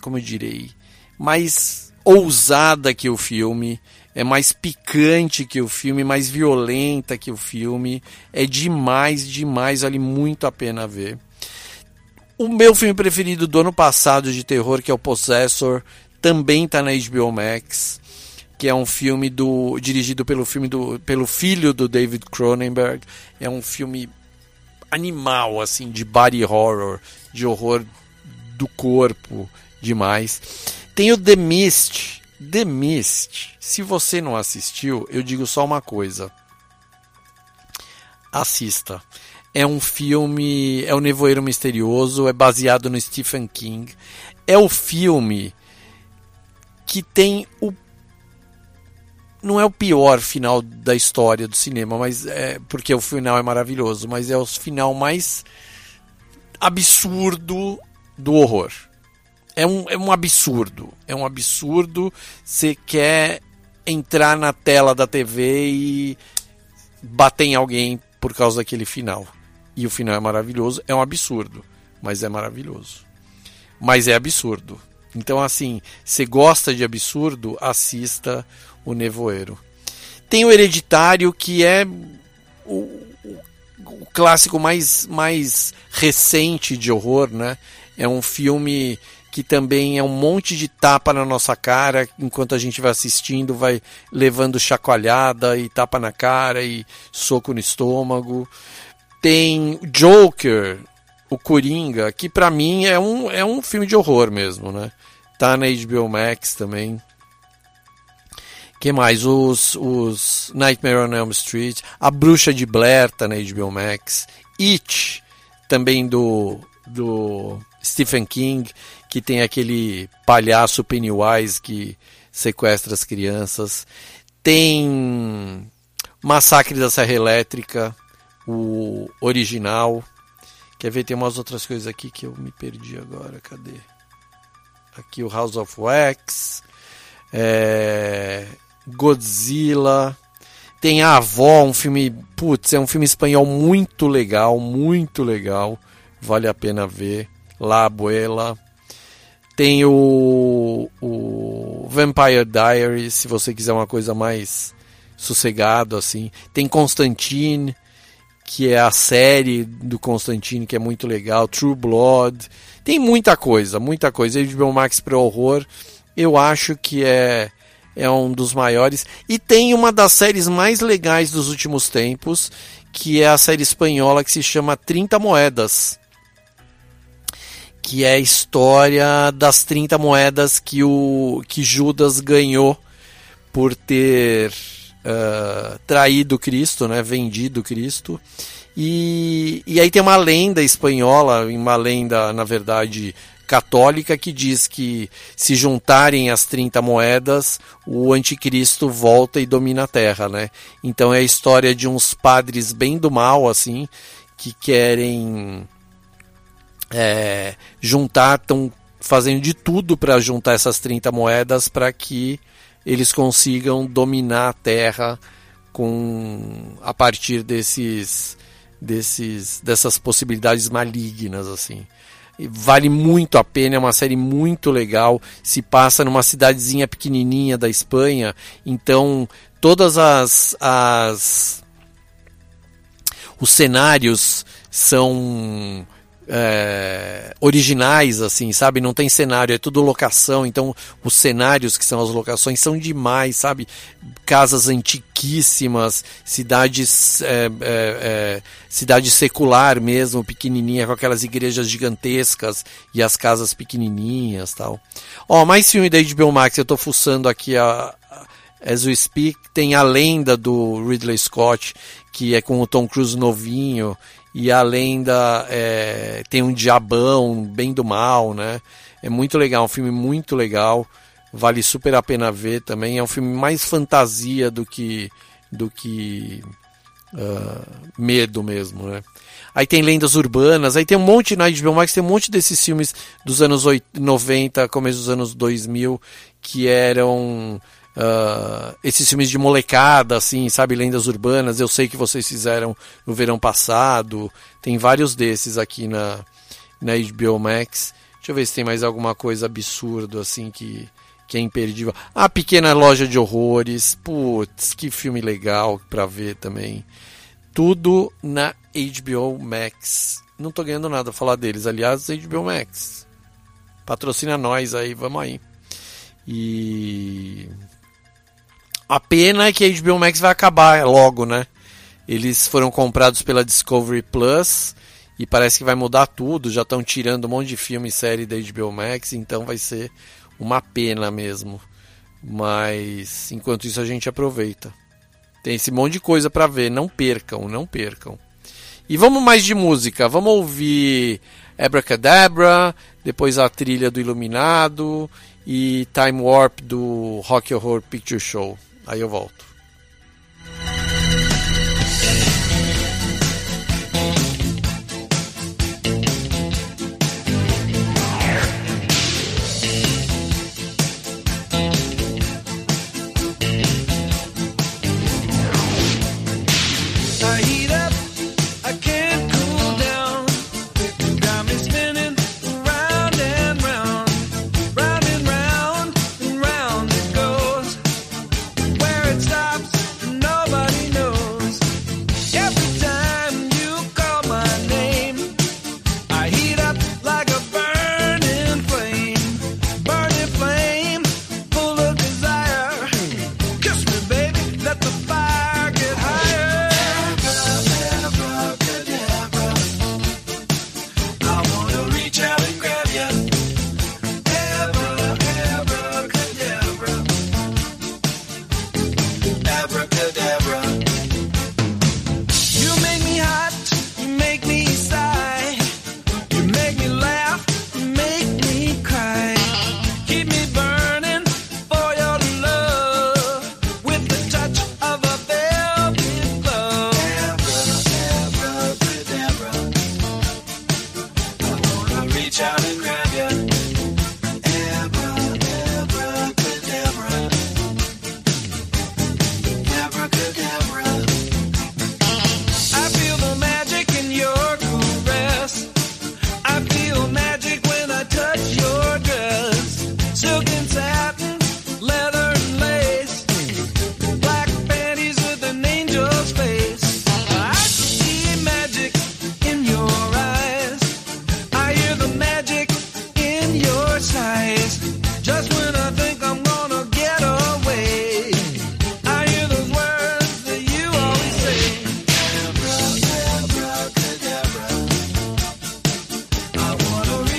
como eu direi, mais ousada que o filme é mais picante que o filme, mais violenta que o filme. É demais, demais, vale muito a pena ver. O meu filme preferido do ano passado de terror, que é o Possessor, também está na HBO Max, que é um filme do dirigido pelo filme do pelo filho do David Cronenberg. É um filme animal assim de body horror, de horror do corpo, demais. Tem o The Mist, The Mist, se você não assistiu, eu digo só uma coisa. Assista. É um filme, é o Nevoeiro Misterioso, é baseado no Stephen King. É o filme que tem o não é o pior final da história do cinema, mas é porque o final é maravilhoso, mas é o final mais absurdo do horror é um, é um absurdo. É um absurdo. Você quer entrar na tela da TV e bater em alguém por causa daquele final. E o final é maravilhoso. É um absurdo, mas é maravilhoso. Mas é absurdo. Então, assim, você gosta de absurdo, assista o Nevoeiro. Tem o Hereditário, que é o, o clássico mais, mais recente de horror, né? É um filme que também é um monte de tapa na nossa cara, enquanto a gente vai assistindo, vai levando chacoalhada e tapa na cara e soco no estômago. Tem Joker, o Coringa, que para mim é um, é um filme de horror mesmo, né? Tá na HBO Max também. que mais? Os, os Nightmare on Elm Street, A Bruxa de Blair tá na HBO Max, It, também do, do Stephen King, que tem aquele palhaço Pennywise que sequestra as crianças. Tem Massacre da Serra Elétrica, o original. Quer ver? Tem umas outras coisas aqui que eu me perdi agora. Cadê? Aqui o House of Wax. É... Godzilla. Tem a Avó, um filme. Putz, é um filme espanhol muito legal, muito legal. Vale a pena ver. La Abuela. Tem o, o Vampire Diaries, se você quiser uma coisa mais sossegado assim. Tem Constantine, que é a série do Constantine que é muito legal. True Blood. Tem muita coisa, muita coisa. HBO Max para horror, eu acho que é é um dos maiores e tem uma das séries mais legais dos últimos tempos, que é a série espanhola que se chama 30 moedas que é a história das 30 moedas que, o, que Judas ganhou por ter uh, traído Cristo, né, vendido Cristo. E, e aí tem uma lenda espanhola, uma lenda, na verdade, católica, que diz que se juntarem as 30 moedas, o anticristo volta e domina a terra, né? Então é a história de uns padres bem do mal, assim, que querem é, juntar, estão fazendo de tudo para juntar essas 30 moedas para que eles consigam dominar a Terra com a partir desses desses dessas possibilidades malignas assim. Vale muito a pena, é uma série muito legal, se passa numa cidadezinha pequenininha da Espanha, então todas as, as os cenários são é, originais, assim, sabe? Não tem cenário, é tudo locação. Então, os cenários que são as locações são demais, sabe? Casas antiquíssimas, cidades, é, é, é, cidade secular mesmo, pequenininha, com aquelas igrejas gigantescas e as casas pequenininhas, tal. Ó, mais filme da HBO Max. Eu tô fuçando aqui a, As We Speak, tem a lenda do Ridley Scott, que é com o Tom Cruise novinho e a lenda é, tem um diabão bem do mal, né? É muito legal, um filme muito legal, vale super a pena ver também. É um filme mais fantasia do que do que uh, medo mesmo, né? Aí tem lendas urbanas, aí tem um monte na HBO Max, tem um monte desses filmes dos anos 90, começo dos anos 2000, que eram Uh, esses filmes de molecada, assim, sabe, lendas urbanas, eu sei que vocês fizeram no verão passado, tem vários desses aqui na, na HBO Max. Deixa eu ver se tem mais alguma coisa absurdo, assim, que, que é imperdível. A Pequena Loja de Horrores, putz, que filme legal pra ver também. Tudo na HBO Max. Não tô ganhando nada a falar deles, aliás, HBO Max. Patrocina nós aí, vamos aí. E a pena é que a HBO Max vai acabar logo, né? Eles foram comprados pela Discovery Plus e parece que vai mudar tudo. Já estão tirando um monte de filme e série da HBO Max, então vai ser uma pena mesmo. Mas enquanto isso a gente aproveita. Tem esse monte de coisa para ver, não percam, não percam. E vamos mais de música, vamos ouvir Abracadabra, depois a trilha do Iluminado e Time Warp do Rock Horror Picture Show. Aí eu volto.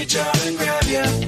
reach out and grab you.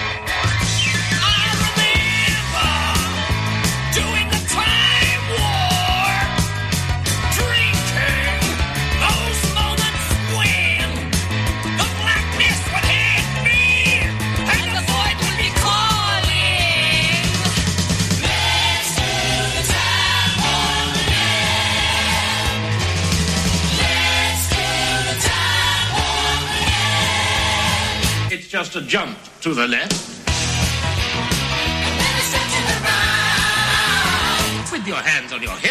Just a jump to the left. With your hands on your hips.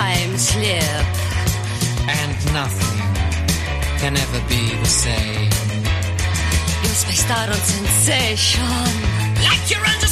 Time slip. And nothing can ever be the same. You're spaced out on sensation. like you're under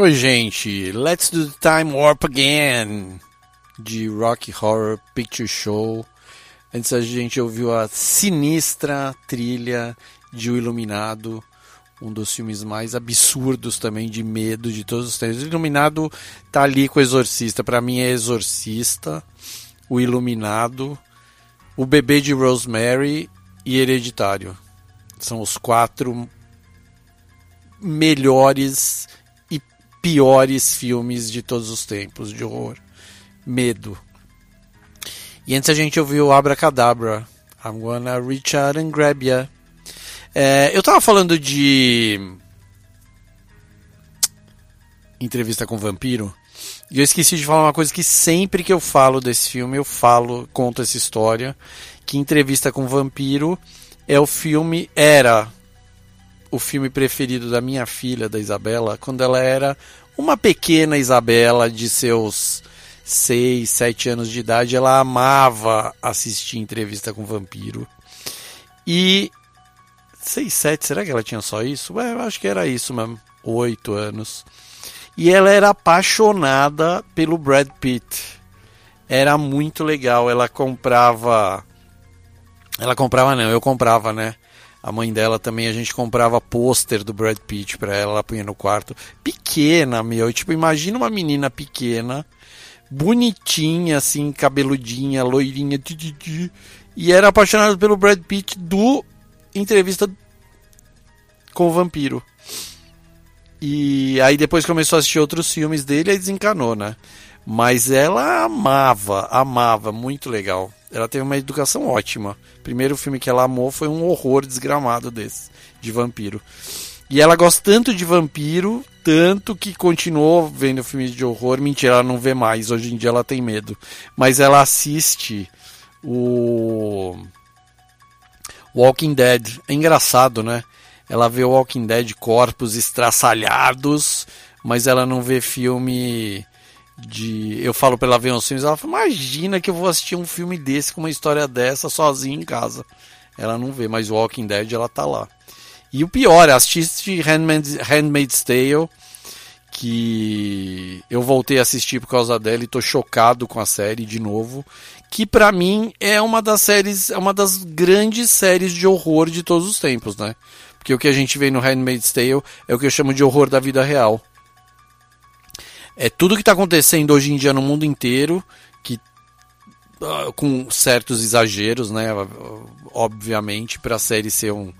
Oi, gente. Let's do the time warp again. De Rock Horror Picture Show. Antes a gente ouviu a sinistra trilha de O Iluminado. Um dos filmes mais absurdos também de medo de todos os tempos. O Iluminado tá ali com o Exorcista. Pra mim é Exorcista. O Iluminado. O Bebê de Rosemary e Hereditário. São os quatro melhores piores filmes de todos os tempos de horror. Medo. E antes a gente ouviu Abracadabra. I'm gonna reach out and grab ya. É, eu tava falando de entrevista com vampiro e eu esqueci de falar uma coisa que sempre que eu falo desse filme eu falo, conto essa história, que entrevista com vampiro é o filme era o filme preferido da minha filha, da Isabela, quando ela era uma pequena Isabela de seus 6, 7 anos de idade, ela amava assistir entrevista com vampiro. E 6, 7, será que ela tinha só isso? Ué, eu acho que era isso mesmo, 8 anos. E ela era apaixonada pelo Brad Pitt. Era muito legal, ela comprava ela comprava não, eu comprava, né? A mãe dela também, a gente comprava pôster do Brad Pitt pra ela, ela punha no quarto. Pequena, meu. Tipo, imagina uma menina pequena, bonitinha, assim, cabeludinha, loirinha, e era apaixonada pelo Brad Pitt do Entrevista com o Vampiro. E aí depois começou a assistir outros filmes dele e desencanou, né? Mas ela amava, amava, muito legal. Ela teve uma educação ótima. O primeiro filme que ela amou foi um horror desgramado desse, de vampiro. E ela gosta tanto de vampiro, tanto que continuou vendo filmes de horror. Mentira, ela não vê mais. Hoje em dia ela tem medo. Mas ela assiste o Walking Dead. É engraçado, né? Ela vê o Walking Dead corpos estraçalhados, mas ela não vê filme de. Eu falo pra ela ver uns filmes, ela fala: Imagina que eu vou assistir um filme desse com uma história dessa sozinha em casa. Ela não vê, mas Walking Dead ela tá lá. E o pior, assiste Handmaid's, Handmaid's Tale, que eu voltei a assistir por causa dela e tô chocado com a série de novo, que para mim é uma das séries, é uma das grandes séries de horror de todos os tempos, né? Porque o que a gente vê no Handmaid's Tale é o que eu chamo de horror da vida real. É tudo que está acontecendo hoje em dia no mundo inteiro, que uh, com certos exageros, né? Obviamente, para a série ser um,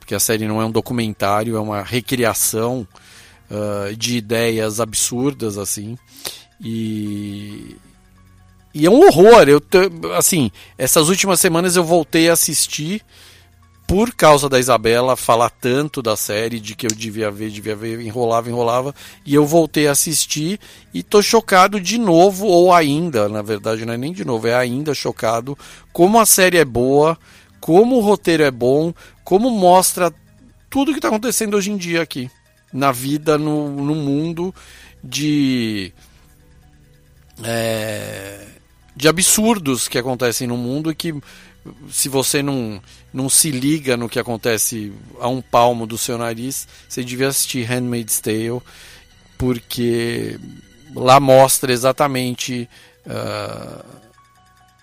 porque a série não é um documentário, é uma recriação uh, de ideias absurdas assim. E e é um horror. Eu assim, essas últimas semanas eu voltei a assistir por causa da Isabela falar tanto da série, de que eu devia ver, devia ver, enrolava, enrolava, e eu voltei a assistir e tô chocado de novo, ou ainda, na verdade não é nem de novo, é ainda chocado, como a série é boa, como o roteiro é bom, como mostra tudo que está acontecendo hoje em dia aqui, na vida, no, no mundo de. É, de absurdos que acontecem no mundo e que se você não, não se liga no que acontece a um palmo do seu nariz, você devia assistir Handmaid's Tale, porque lá mostra exatamente uh,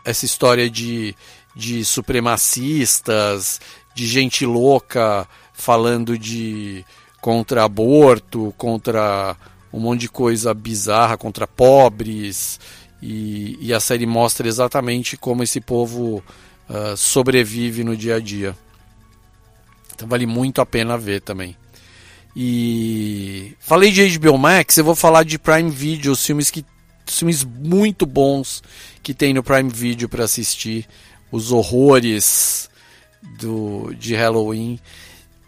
essa história de, de supremacistas, de gente louca falando de contra aborto, contra um monte de coisa bizarra, contra pobres, e, e a série mostra exatamente como esse povo uh, sobrevive no dia a dia. Então vale muito a pena ver também. E falei de HBO Max, eu vou falar de Prime Video, os filmes que filmes muito bons que tem no Prime Video para assistir, os horrores do de Halloween.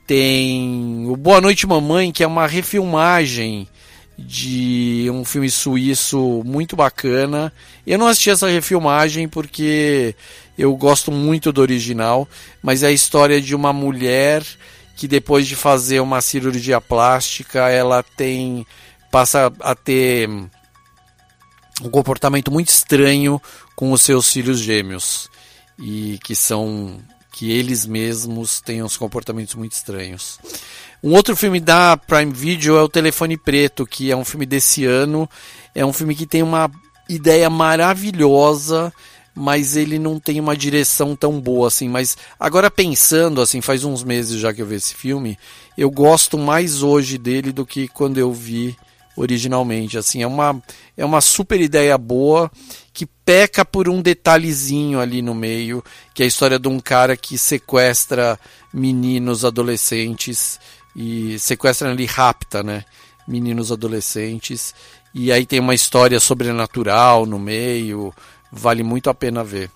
Tem o Boa Noite Mamãe, que é uma refilmagem de um filme suíço muito bacana. Eu não assisti essa refilmagem porque eu gosto muito do original, mas é a história de uma mulher que depois de fazer uma cirurgia plástica, ela tem passa a ter um comportamento muito estranho com os seus filhos gêmeos e que são que eles mesmos têm uns comportamentos muito estranhos. Um outro filme da Prime Video é o Telefone Preto, que é um filme desse ano. É um filme que tem uma ideia maravilhosa, mas ele não tem uma direção tão boa assim. Mas agora pensando, assim, faz uns meses já que eu vi esse filme, eu gosto mais hoje dele do que quando eu vi originalmente. Assim, é uma, é uma super ideia boa que peca por um detalhezinho ali no meio, que é a história de um cara que sequestra meninos adolescentes e sequestra ali rapta, né? Meninos adolescentes. E aí tem uma história sobrenatural no meio, vale muito a pena ver.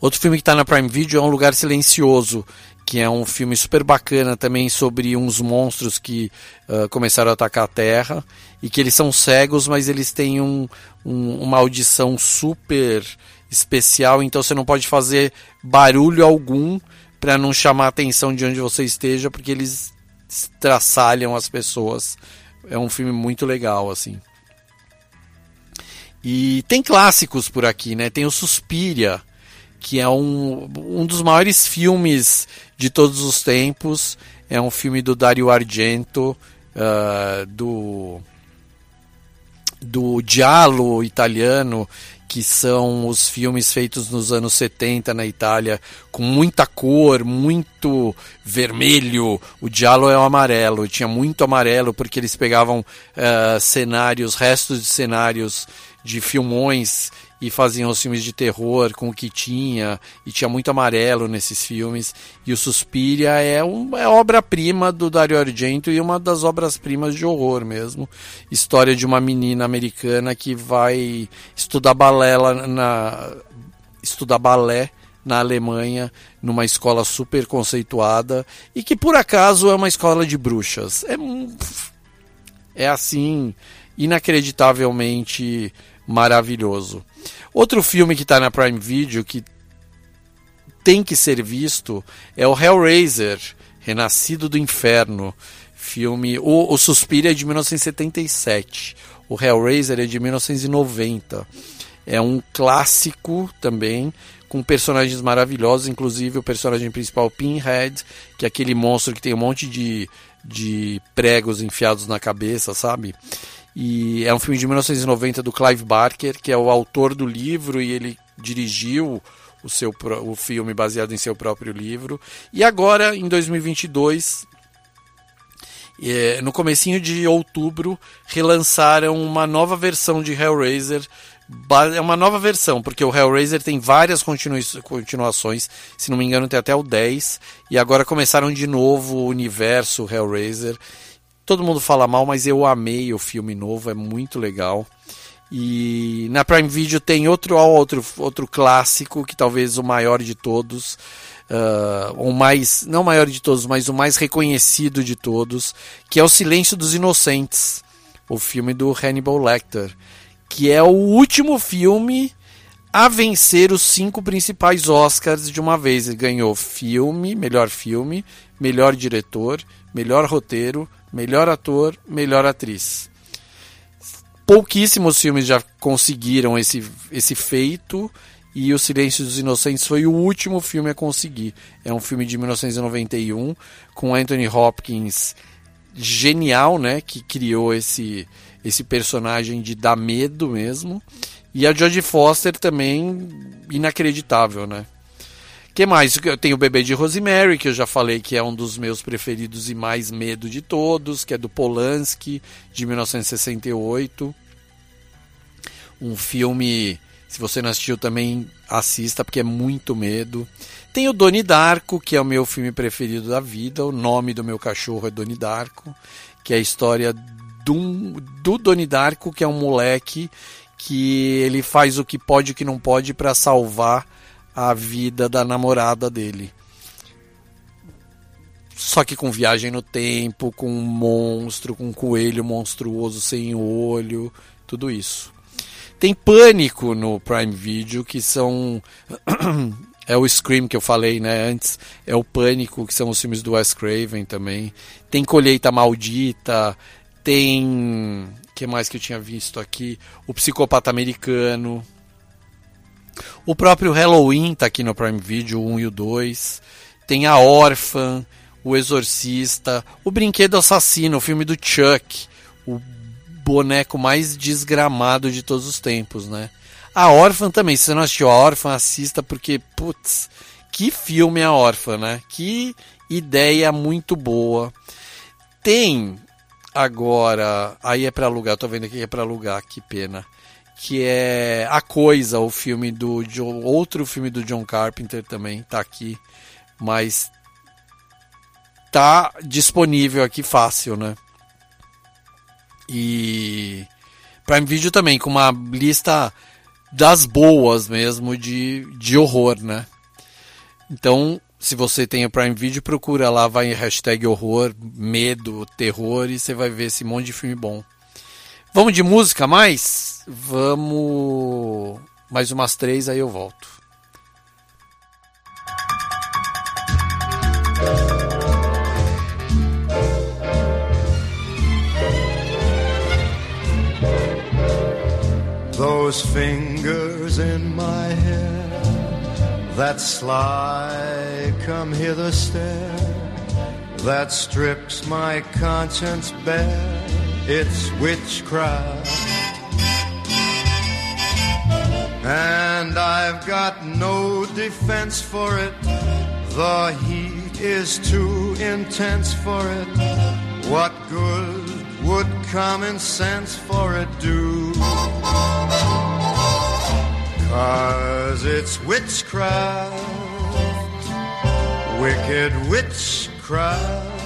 Outro filme que está na Prime Video é Um Lugar Silencioso, que é um filme super bacana também sobre uns monstros que uh, começaram a atacar a Terra e que eles são cegos, mas eles têm um, um, uma audição super especial, então você não pode fazer barulho algum para não chamar a atenção de onde você esteja, porque eles traçalham as pessoas. É um filme muito legal, assim. E tem clássicos por aqui, né? Tem o Suspiria, que é um, um dos maiores filmes de todos os tempos. É um filme do Dario Argento, uh, do do Giallo italiano, que são os filmes feitos nos anos 70 na Itália, com muita cor, muito vermelho. O Giallo é o amarelo, tinha muito amarelo porque eles pegavam uh, cenários, restos de cenários de filmões e faziam os filmes de terror com o que tinha, e tinha muito amarelo nesses filmes. E o Suspiria é, um, é obra-prima do Dario Argento e uma das obras-primas de horror mesmo. História de uma menina americana que vai estudar balé na estudar balé na Alemanha, numa escola super conceituada e que por acaso é uma escola de bruxas. É, é assim, inacreditavelmente maravilhoso. Outro filme que está na Prime Video que tem que ser visto é o Hellraiser, Renascido do Inferno. Filme. O, o Suspiro é de 1977. O Hellraiser é de 1990. É um clássico também, com personagens maravilhosos, inclusive o personagem principal Pinhead, que é aquele monstro que tem um monte de, de pregos enfiados na cabeça, sabe? E é um filme de 1990 do Clive Barker, que é o autor do livro e ele dirigiu o seu o filme baseado em seu próprio livro. E agora, em 2022, é, no comecinho de outubro, relançaram uma nova versão de Hellraiser. É uma nova versão, porque o Hellraiser tem várias continu continuações, se não me engano tem até o 10, e agora começaram de novo o universo Hellraiser. Todo mundo fala mal, mas eu amei o filme novo, é muito legal. E na Prime Video tem outro outro outro clássico que talvez o maior de todos, uh, o mais não o maior de todos, mas o mais reconhecido de todos, que é o Silêncio dos Inocentes, o filme do Hannibal Lecter, que é o último filme a vencer os cinco principais Oscars de uma vez. Ele ganhou filme, melhor filme, melhor diretor, melhor roteiro, melhor ator, melhor atriz pouquíssimos filmes já conseguiram esse, esse feito e O Silêncio dos Inocentes foi o último filme a conseguir. É um filme de 1991 com Anthony Hopkins genial, né, que criou esse esse personagem de dar medo mesmo. E a Jodie Foster também inacreditável, né? Que mais? Eu tenho o Bebê de Rosemary, que eu já falei que é um dos meus preferidos e mais medo de todos, que é do Polanski, de 1968. Um filme, se você não assistiu também, assista, porque é muito medo. Tem o Doni Darko, que é o meu filme preferido da vida. O nome do meu cachorro é Doni Darko, que é a história do, do Doni Darko, que é um moleque que ele faz o que pode e o que não pode para salvar a vida da namorada dele. Só que com viagem no tempo, com um monstro, com um coelho monstruoso sem olho, tudo isso. Tem Pânico no Prime Video, que são. é o Scream que eu falei né, antes, é o Pânico, que são os filmes do Wes Craven também. Tem Colheita Maldita, tem. O que mais que eu tinha visto aqui? O Psicopata Americano. O próprio Halloween tá aqui no Prime Video, o 1 e o 2. Tem A Órfã, O Exorcista, O Brinquedo Assassino, o filme do Chuck, o boneco mais desgramado de todos os tempos, né? A Órfã também, se você não assistiu A Órfã, assista porque, putz, que filme A Órfã, né? Que ideia muito boa. Tem agora, aí é para alugar, tô vendo aqui que é para alugar, que pena que é A Coisa, o filme do outro filme do John Carpenter também tá aqui, mas tá disponível aqui fácil, né? E Prime Video também com uma lista das boas mesmo de, de horror, né? Então, se você tem o Prime Video, procura lá, vai em hashtag horror, medo, terror e você vai ver esse monte de filme bom. Vamos de música mais? Vamos. Mais umas três, aí eu volto. Those fingers in my hair, that sly come hither stare, that strips my conscience bare it's witchcraft. And I've got no defense for it. The heat is too intense for it. What good would common sense for it do? Cause it's witchcraft, wicked witchcraft.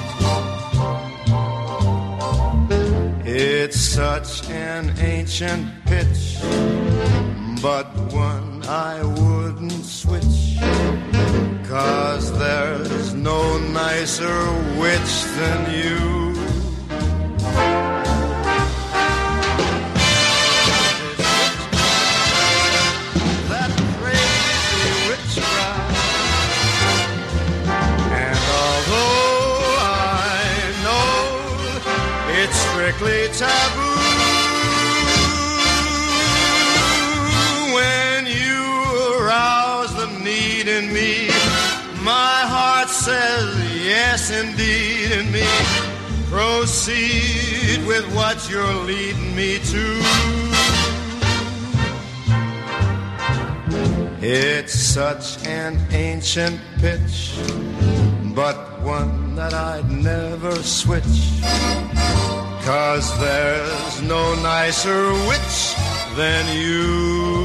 It's such an ancient pitch, but one I wouldn't switch. Cause there's no nicer witch than you. Strictly taboo, when you arouse the need in me, my heart says yes, indeed, in me. Proceed with what you're leading me to. It's such an ancient pitch, but one that I'd never switch. Cause there's no nicer witch than you.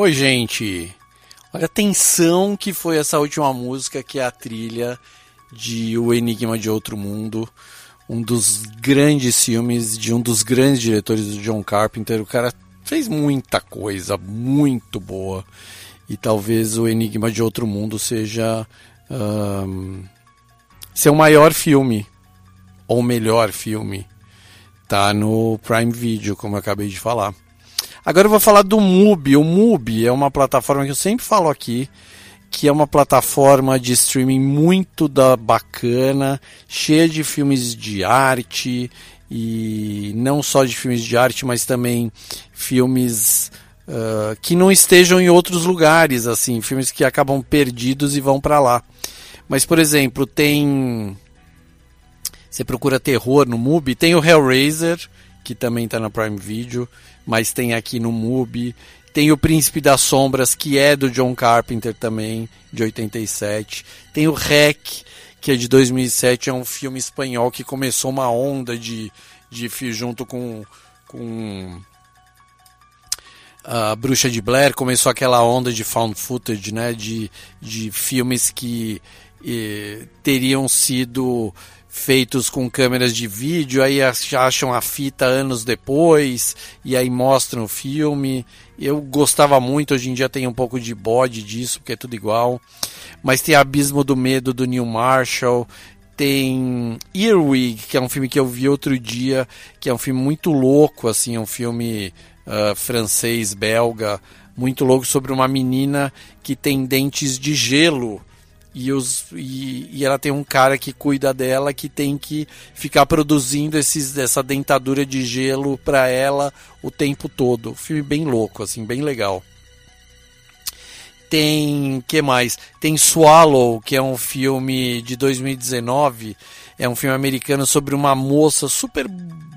Oi, gente. Olha a tensão que foi essa última música, que é a trilha de O Enigma de Outro Mundo, um dos grandes filmes de um dos grandes diretores do John Carpenter. O cara fez muita coisa muito boa e talvez O Enigma de Outro Mundo seja um, seu maior filme ou melhor filme. Tá no Prime Video, como eu acabei de falar. Agora eu vou falar do MUBI. O MUBI é uma plataforma que eu sempre falo aqui, que é uma plataforma de streaming muito da bacana, cheia de filmes de arte e não só de filmes de arte, mas também filmes uh, que não estejam em outros lugares, assim, filmes que acabam perdidos e vão para lá. Mas por exemplo, tem você procura terror no MUBI, tem o Hellraiser, que também está na Prime Video, mas tem aqui no MUBI. Tem o Príncipe das Sombras, que é do John Carpenter também, de 87. Tem o Rec, que é de 2007, é um filme espanhol que começou uma onda de, de junto com, com a Bruxa de Blair, começou aquela onda de found footage, né, de, de filmes que eh, teriam sido feitos com câmeras de vídeo, aí acham a fita anos depois e aí mostram o filme. Eu gostava muito, hoje em dia tem um pouco de bode disso, porque é tudo igual. Mas tem Abismo do Medo do Neil Marshall, tem Earwig, que é um filme que eu vi outro dia, que é um filme muito louco, assim, um filme uh, francês, belga, muito louco sobre uma menina que tem dentes de gelo e, os, e, e, ela tem um cara que cuida dela que tem que ficar produzindo esses, essa dentadura de gelo para ela o tempo todo. Filme bem louco, assim, bem legal. Tem que mais? Tem Swallow, que é um filme de 2019. É um filme americano sobre uma moça super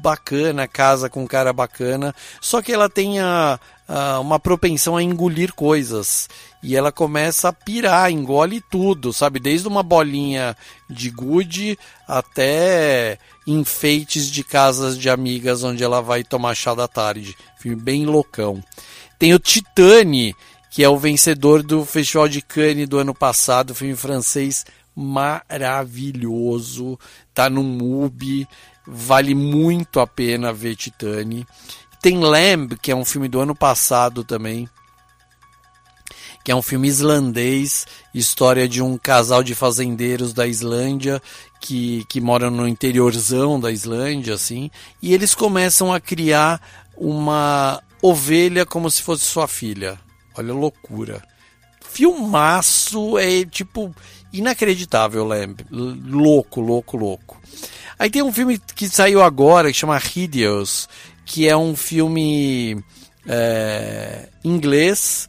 bacana, casa com um cara bacana, só que ela tem a, a, uma propensão a engolir coisas e ela começa a pirar, engole tudo, sabe? Desde uma bolinha de gude até enfeites de casas de amigas onde ela vai tomar chá da tarde. Filme bem loucão. Tem o Titane, que é o vencedor do Festival de Cannes do ano passado, filme francês maravilhoso, tá no MUBI, vale muito a pena ver Titane. Tem Lamb, que é um filme do ano passado também, que é um filme islandês, história de um casal de fazendeiros da Islândia que, que moram no interiorzão da Islândia, assim, e eles começam a criar uma ovelha como se fosse sua filha. Olha a loucura. Filmaço é tipo inacreditável, Lamb. Louco, louco, louco. Aí tem um filme que saiu agora que chama Hideous, que é um filme é, inglês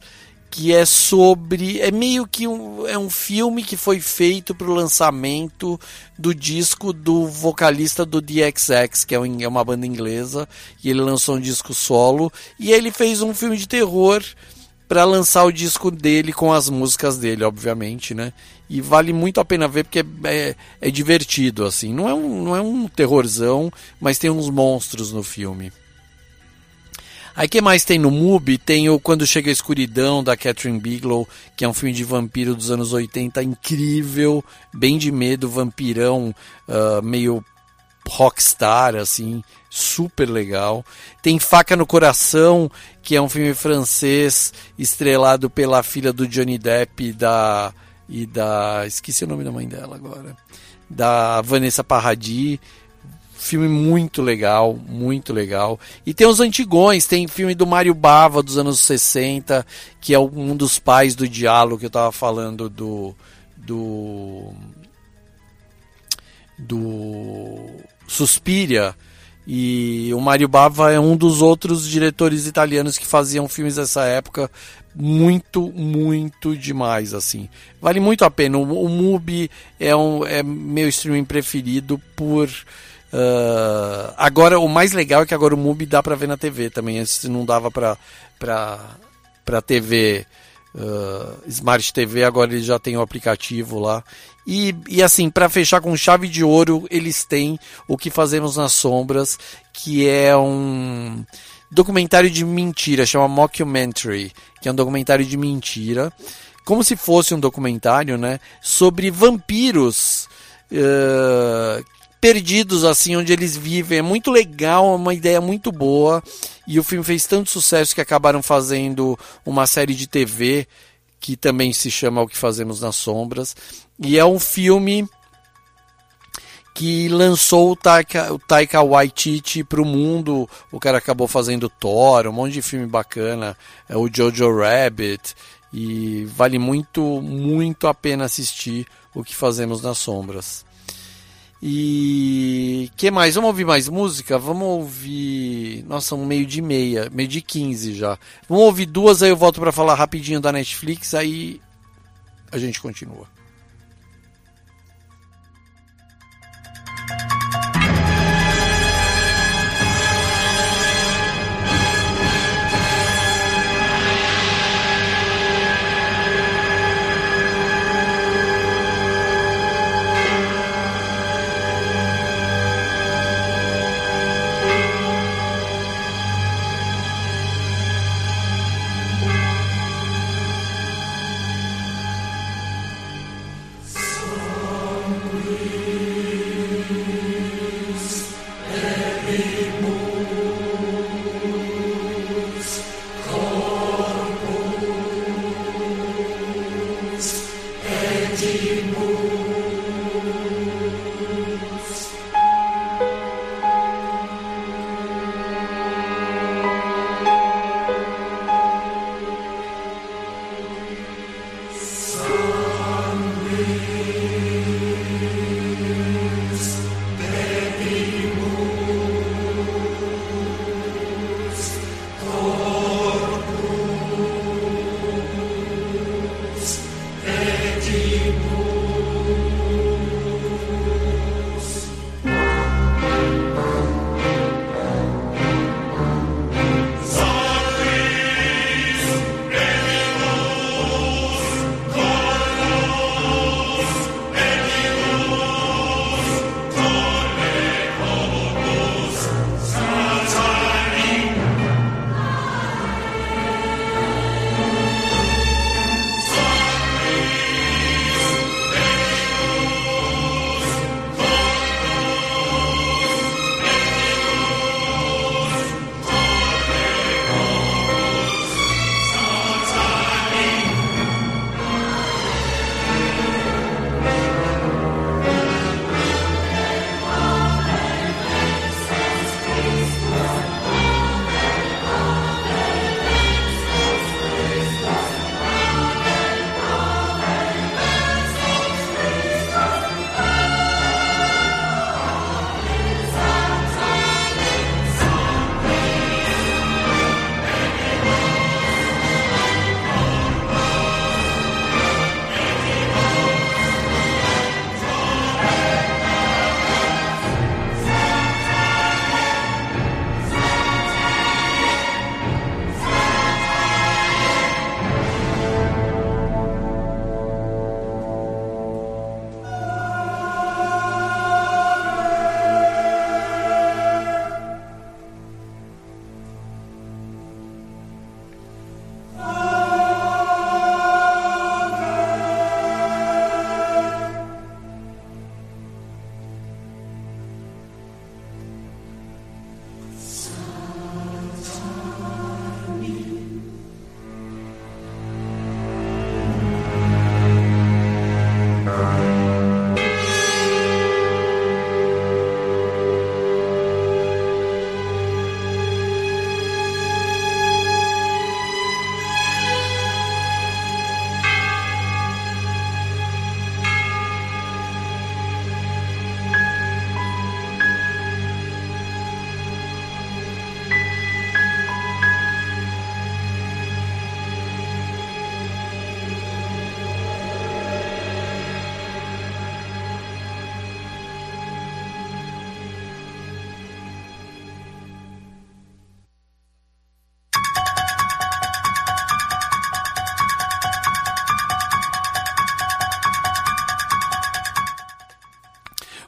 que é sobre. É meio que um, é um filme que foi feito para o lançamento do disco do vocalista do DXX, que é, um, é uma banda inglesa, e ele lançou um disco solo, e ele fez um filme de terror para lançar o disco dele com as músicas dele, obviamente, né? E vale muito a pena ver porque é, é, é divertido, assim. Não é, um, não é um terrorzão, mas tem uns monstros no filme. Aí que mais tem no MUBI? Tem o Quando Chega a Escuridão, da Catherine Bigelow, que é um filme de vampiro dos anos 80, incrível, bem de medo, vampirão, uh, meio rockstar, assim, super legal. Tem Faca no Coração, que é um filme francês estrelado pela filha do Johnny Depp e da... E da esqueci o nome da mãe dela agora. Da Vanessa Paradis Filme muito legal, muito legal. E tem os antigões, tem filme do Mário Bava dos anos 60, que é um dos pais do diálogo que eu estava falando do do do Suspiria. E o Mário Bava é um dos outros diretores italianos que faziam filmes dessa época muito, muito demais, assim. Vale muito a pena. O, o Mubi é, um, é meu streaming preferido por Uh, agora, o mais legal é que agora o MUBI dá para ver na TV também. Antes não dava para para TV uh, Smart TV, agora eles já tem o aplicativo lá. E, e assim, para fechar com chave de ouro, eles têm o que fazemos nas sombras, que é um documentário de mentira, chama Mockumentary, que é um documentário de mentira, como se fosse um documentário, né, sobre vampiros uh, perdidos assim onde eles vivem. É muito legal, é uma ideia muito boa. E o filme fez tanto sucesso que acabaram fazendo uma série de TV que também se chama O que Fazemos nas Sombras. E é um filme que lançou o Taika, o Taika Waititi para o mundo. O cara acabou fazendo Thor, um monte de filme bacana, é o Jojo Rabbit. E vale muito, muito a pena assistir o que fazemos nas sombras. E que mais? Vamos ouvir mais música? Vamos ouvir. Nossa, um meio de meia, meio de 15 já. Vamos ouvir duas, aí eu volto para falar rapidinho da Netflix, aí a gente continua.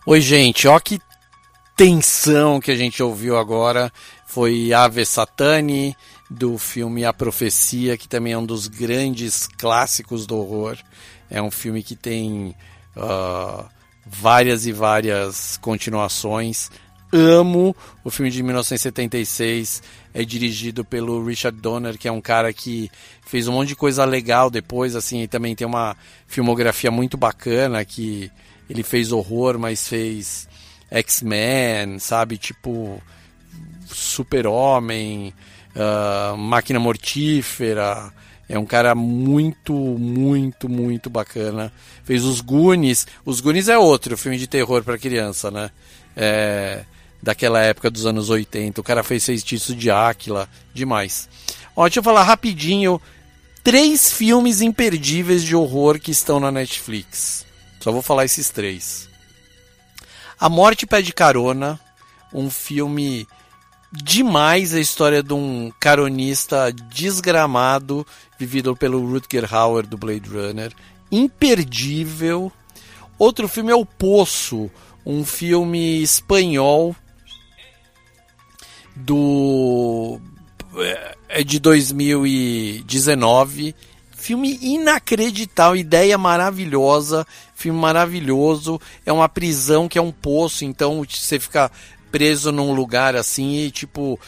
Oi, gente, ó que tensão que a gente ouviu agora. foi Ave Satani, do filme A Profecia, que também é um dos grandes clássicos do horror. É um filme que tem uh, várias e várias continuações. Amo o filme de 1976. É dirigido pelo Richard Donner, que é um cara que fez um monte de coisa legal depois, assim, e também tem uma filmografia muito bacana que ele fez horror, mas fez X-Men, sabe? Tipo Super-Homem, uh, Máquina Mortífera. É um cara muito, muito, muito bacana. Fez os Goonies. Os Goonies é outro filme de terror para criança, né? É, daquela época dos anos 80. O cara fez Feitiço de Áquila. Demais. Ó, deixa eu falar rapidinho. Três filmes imperdíveis de horror que estão na Netflix. Só vou falar esses três. A Morte Pede Carona. Um filme demais a história de um caronista desgramado, vivido pelo Rutger Hauer do Blade Runner. Imperdível. Outro filme é O Poço, um filme espanhol do é de 2019. Filme inacreditável, ideia maravilhosa, filme maravilhoso. É uma prisão que é um poço, então você fica preso num lugar assim e tipo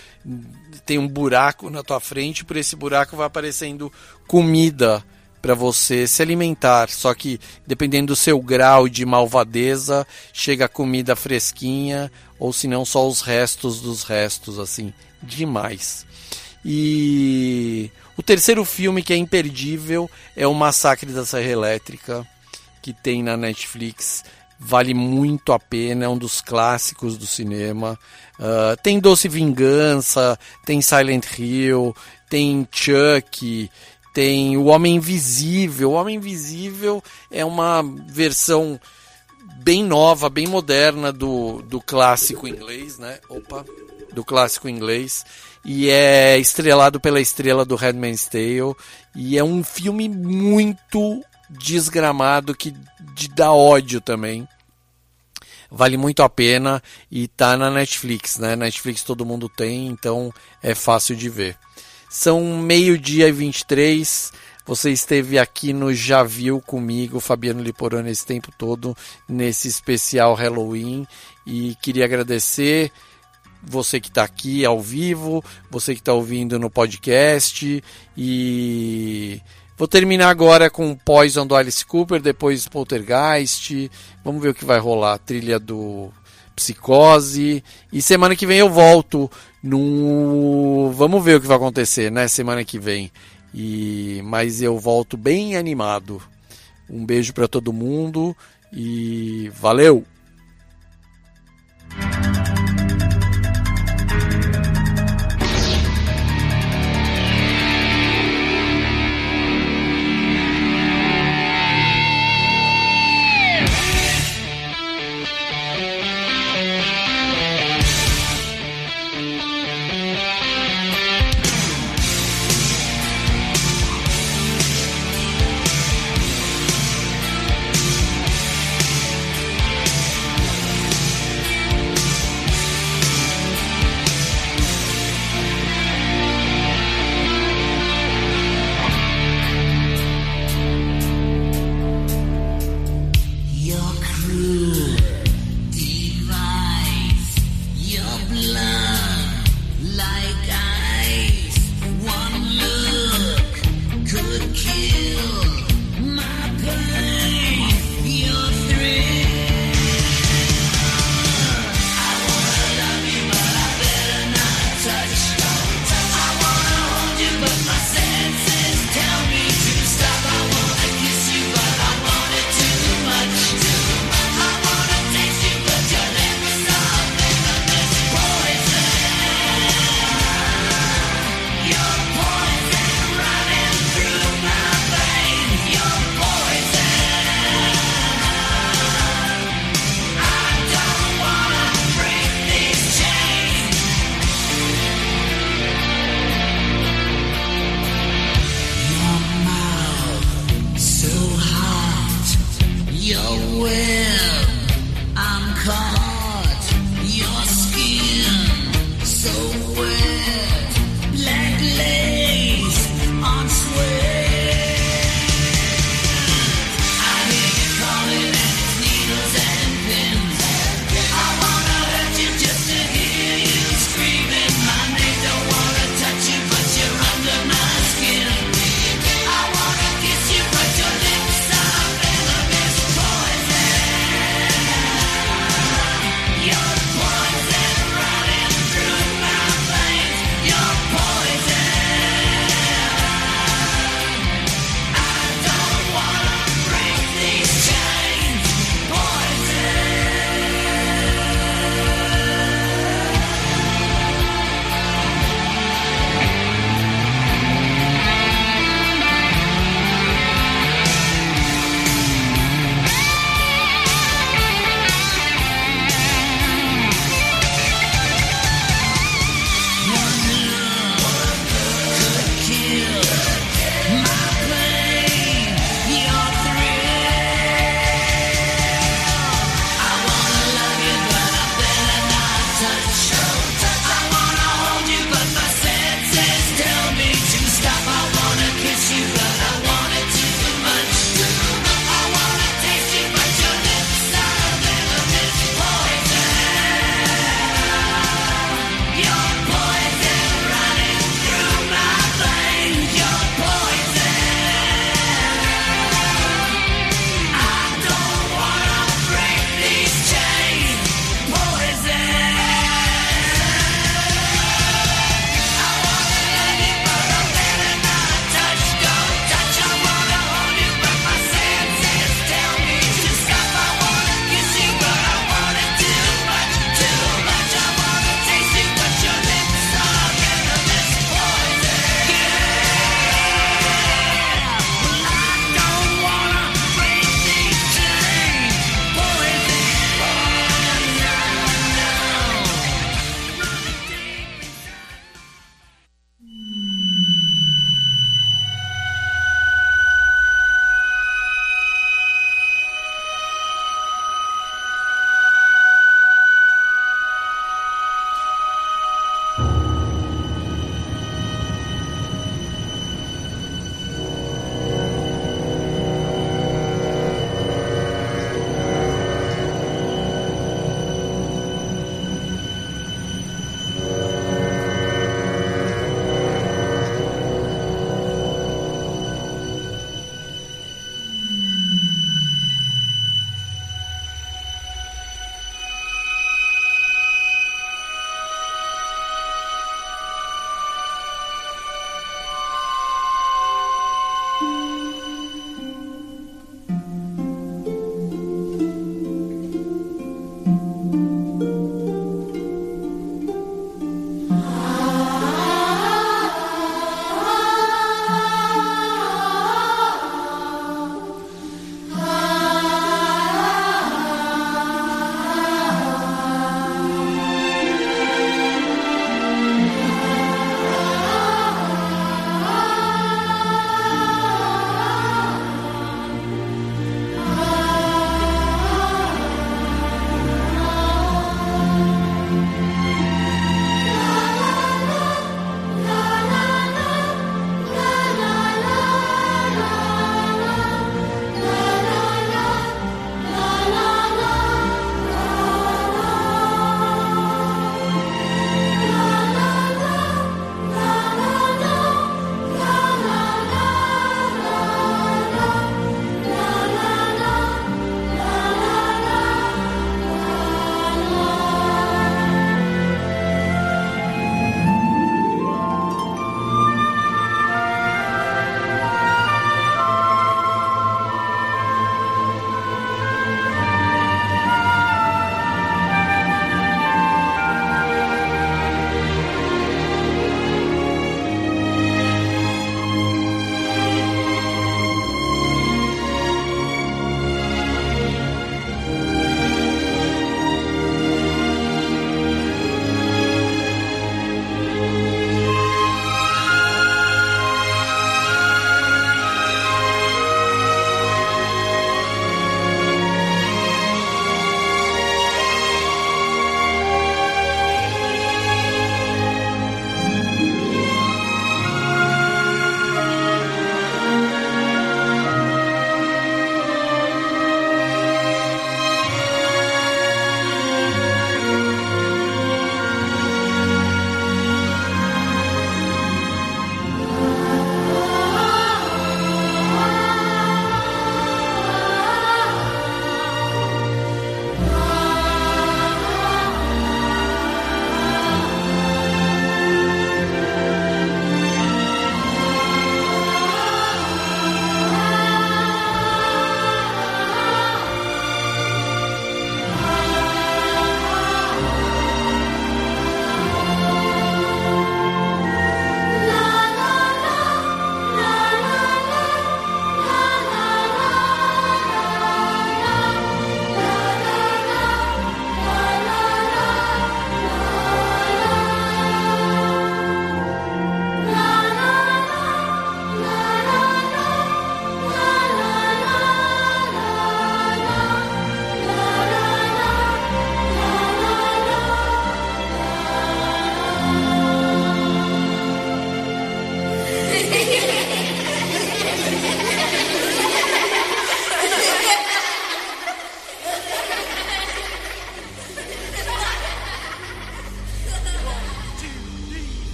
tem um buraco na tua frente, por esse buraco vai aparecendo comida para você se alimentar. Só que dependendo do seu grau de malvadeza, chega comida fresquinha ou se não só os restos dos restos assim, demais. E o terceiro filme que é imperdível é o Massacre da Serra Elétrica, que tem na Netflix vale muito a pena, é um dos clássicos do cinema. Uh, tem Doce Vingança, tem Silent Hill, tem Chuck, tem O Homem Invisível. O Homem Invisível é uma versão bem nova, bem moderna do, do clássico inglês, né? Opa, do clássico inglês. E é estrelado pela estrela do Redman's Tale. E é um filme muito desgramado que de dá ódio também. Vale muito a pena e tá na Netflix, né? Netflix todo mundo tem, então é fácil de ver. São meio-dia e 23. Você esteve aqui no Já Viu comigo, Fabiano Liporano, esse tempo todo, nesse especial Halloween. E queria agradecer você que está aqui ao vivo, você que está ouvindo no podcast. E Vou terminar agora com Poison do Alice Cooper, depois Poltergeist. Vamos ver o que vai rolar. Trilha do Psicose. E semana que vem eu volto no. Vamos ver o que vai acontecer, né? Semana que vem. E mas eu volto bem animado. Um beijo para todo mundo e valeu.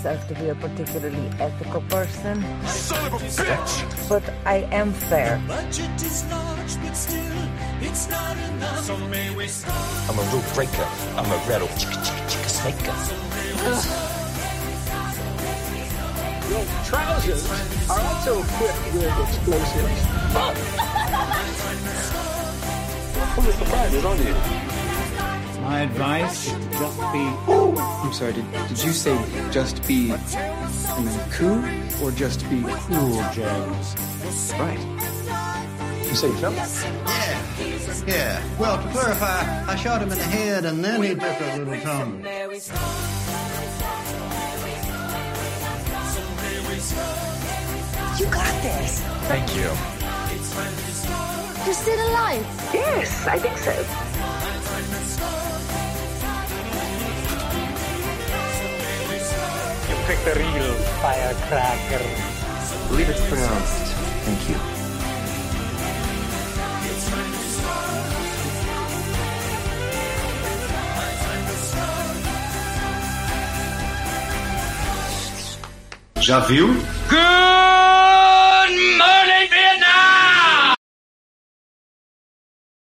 Myself to be a particularly ethical person, Son of a bitch! but I am fair. Large, still, it's not enough. So may we start? I'm a rule breaker. I'm a rattle chicka chicka chicka snaker. Your trousers are also equipped with explosives. Full of surprises, aren't you? My advice is to just be. I'm sorry, did, did you say just be. I mean, cool or just be cool, James? Right. You say jump? Yeah. Yeah. Well, to clarify, I shot him in the head and then he took a little tumble. You got this. Thank you. You're still alive? Yes, I think so. The real firecracker. Believe it's pronounced thank you. Já viu? Good!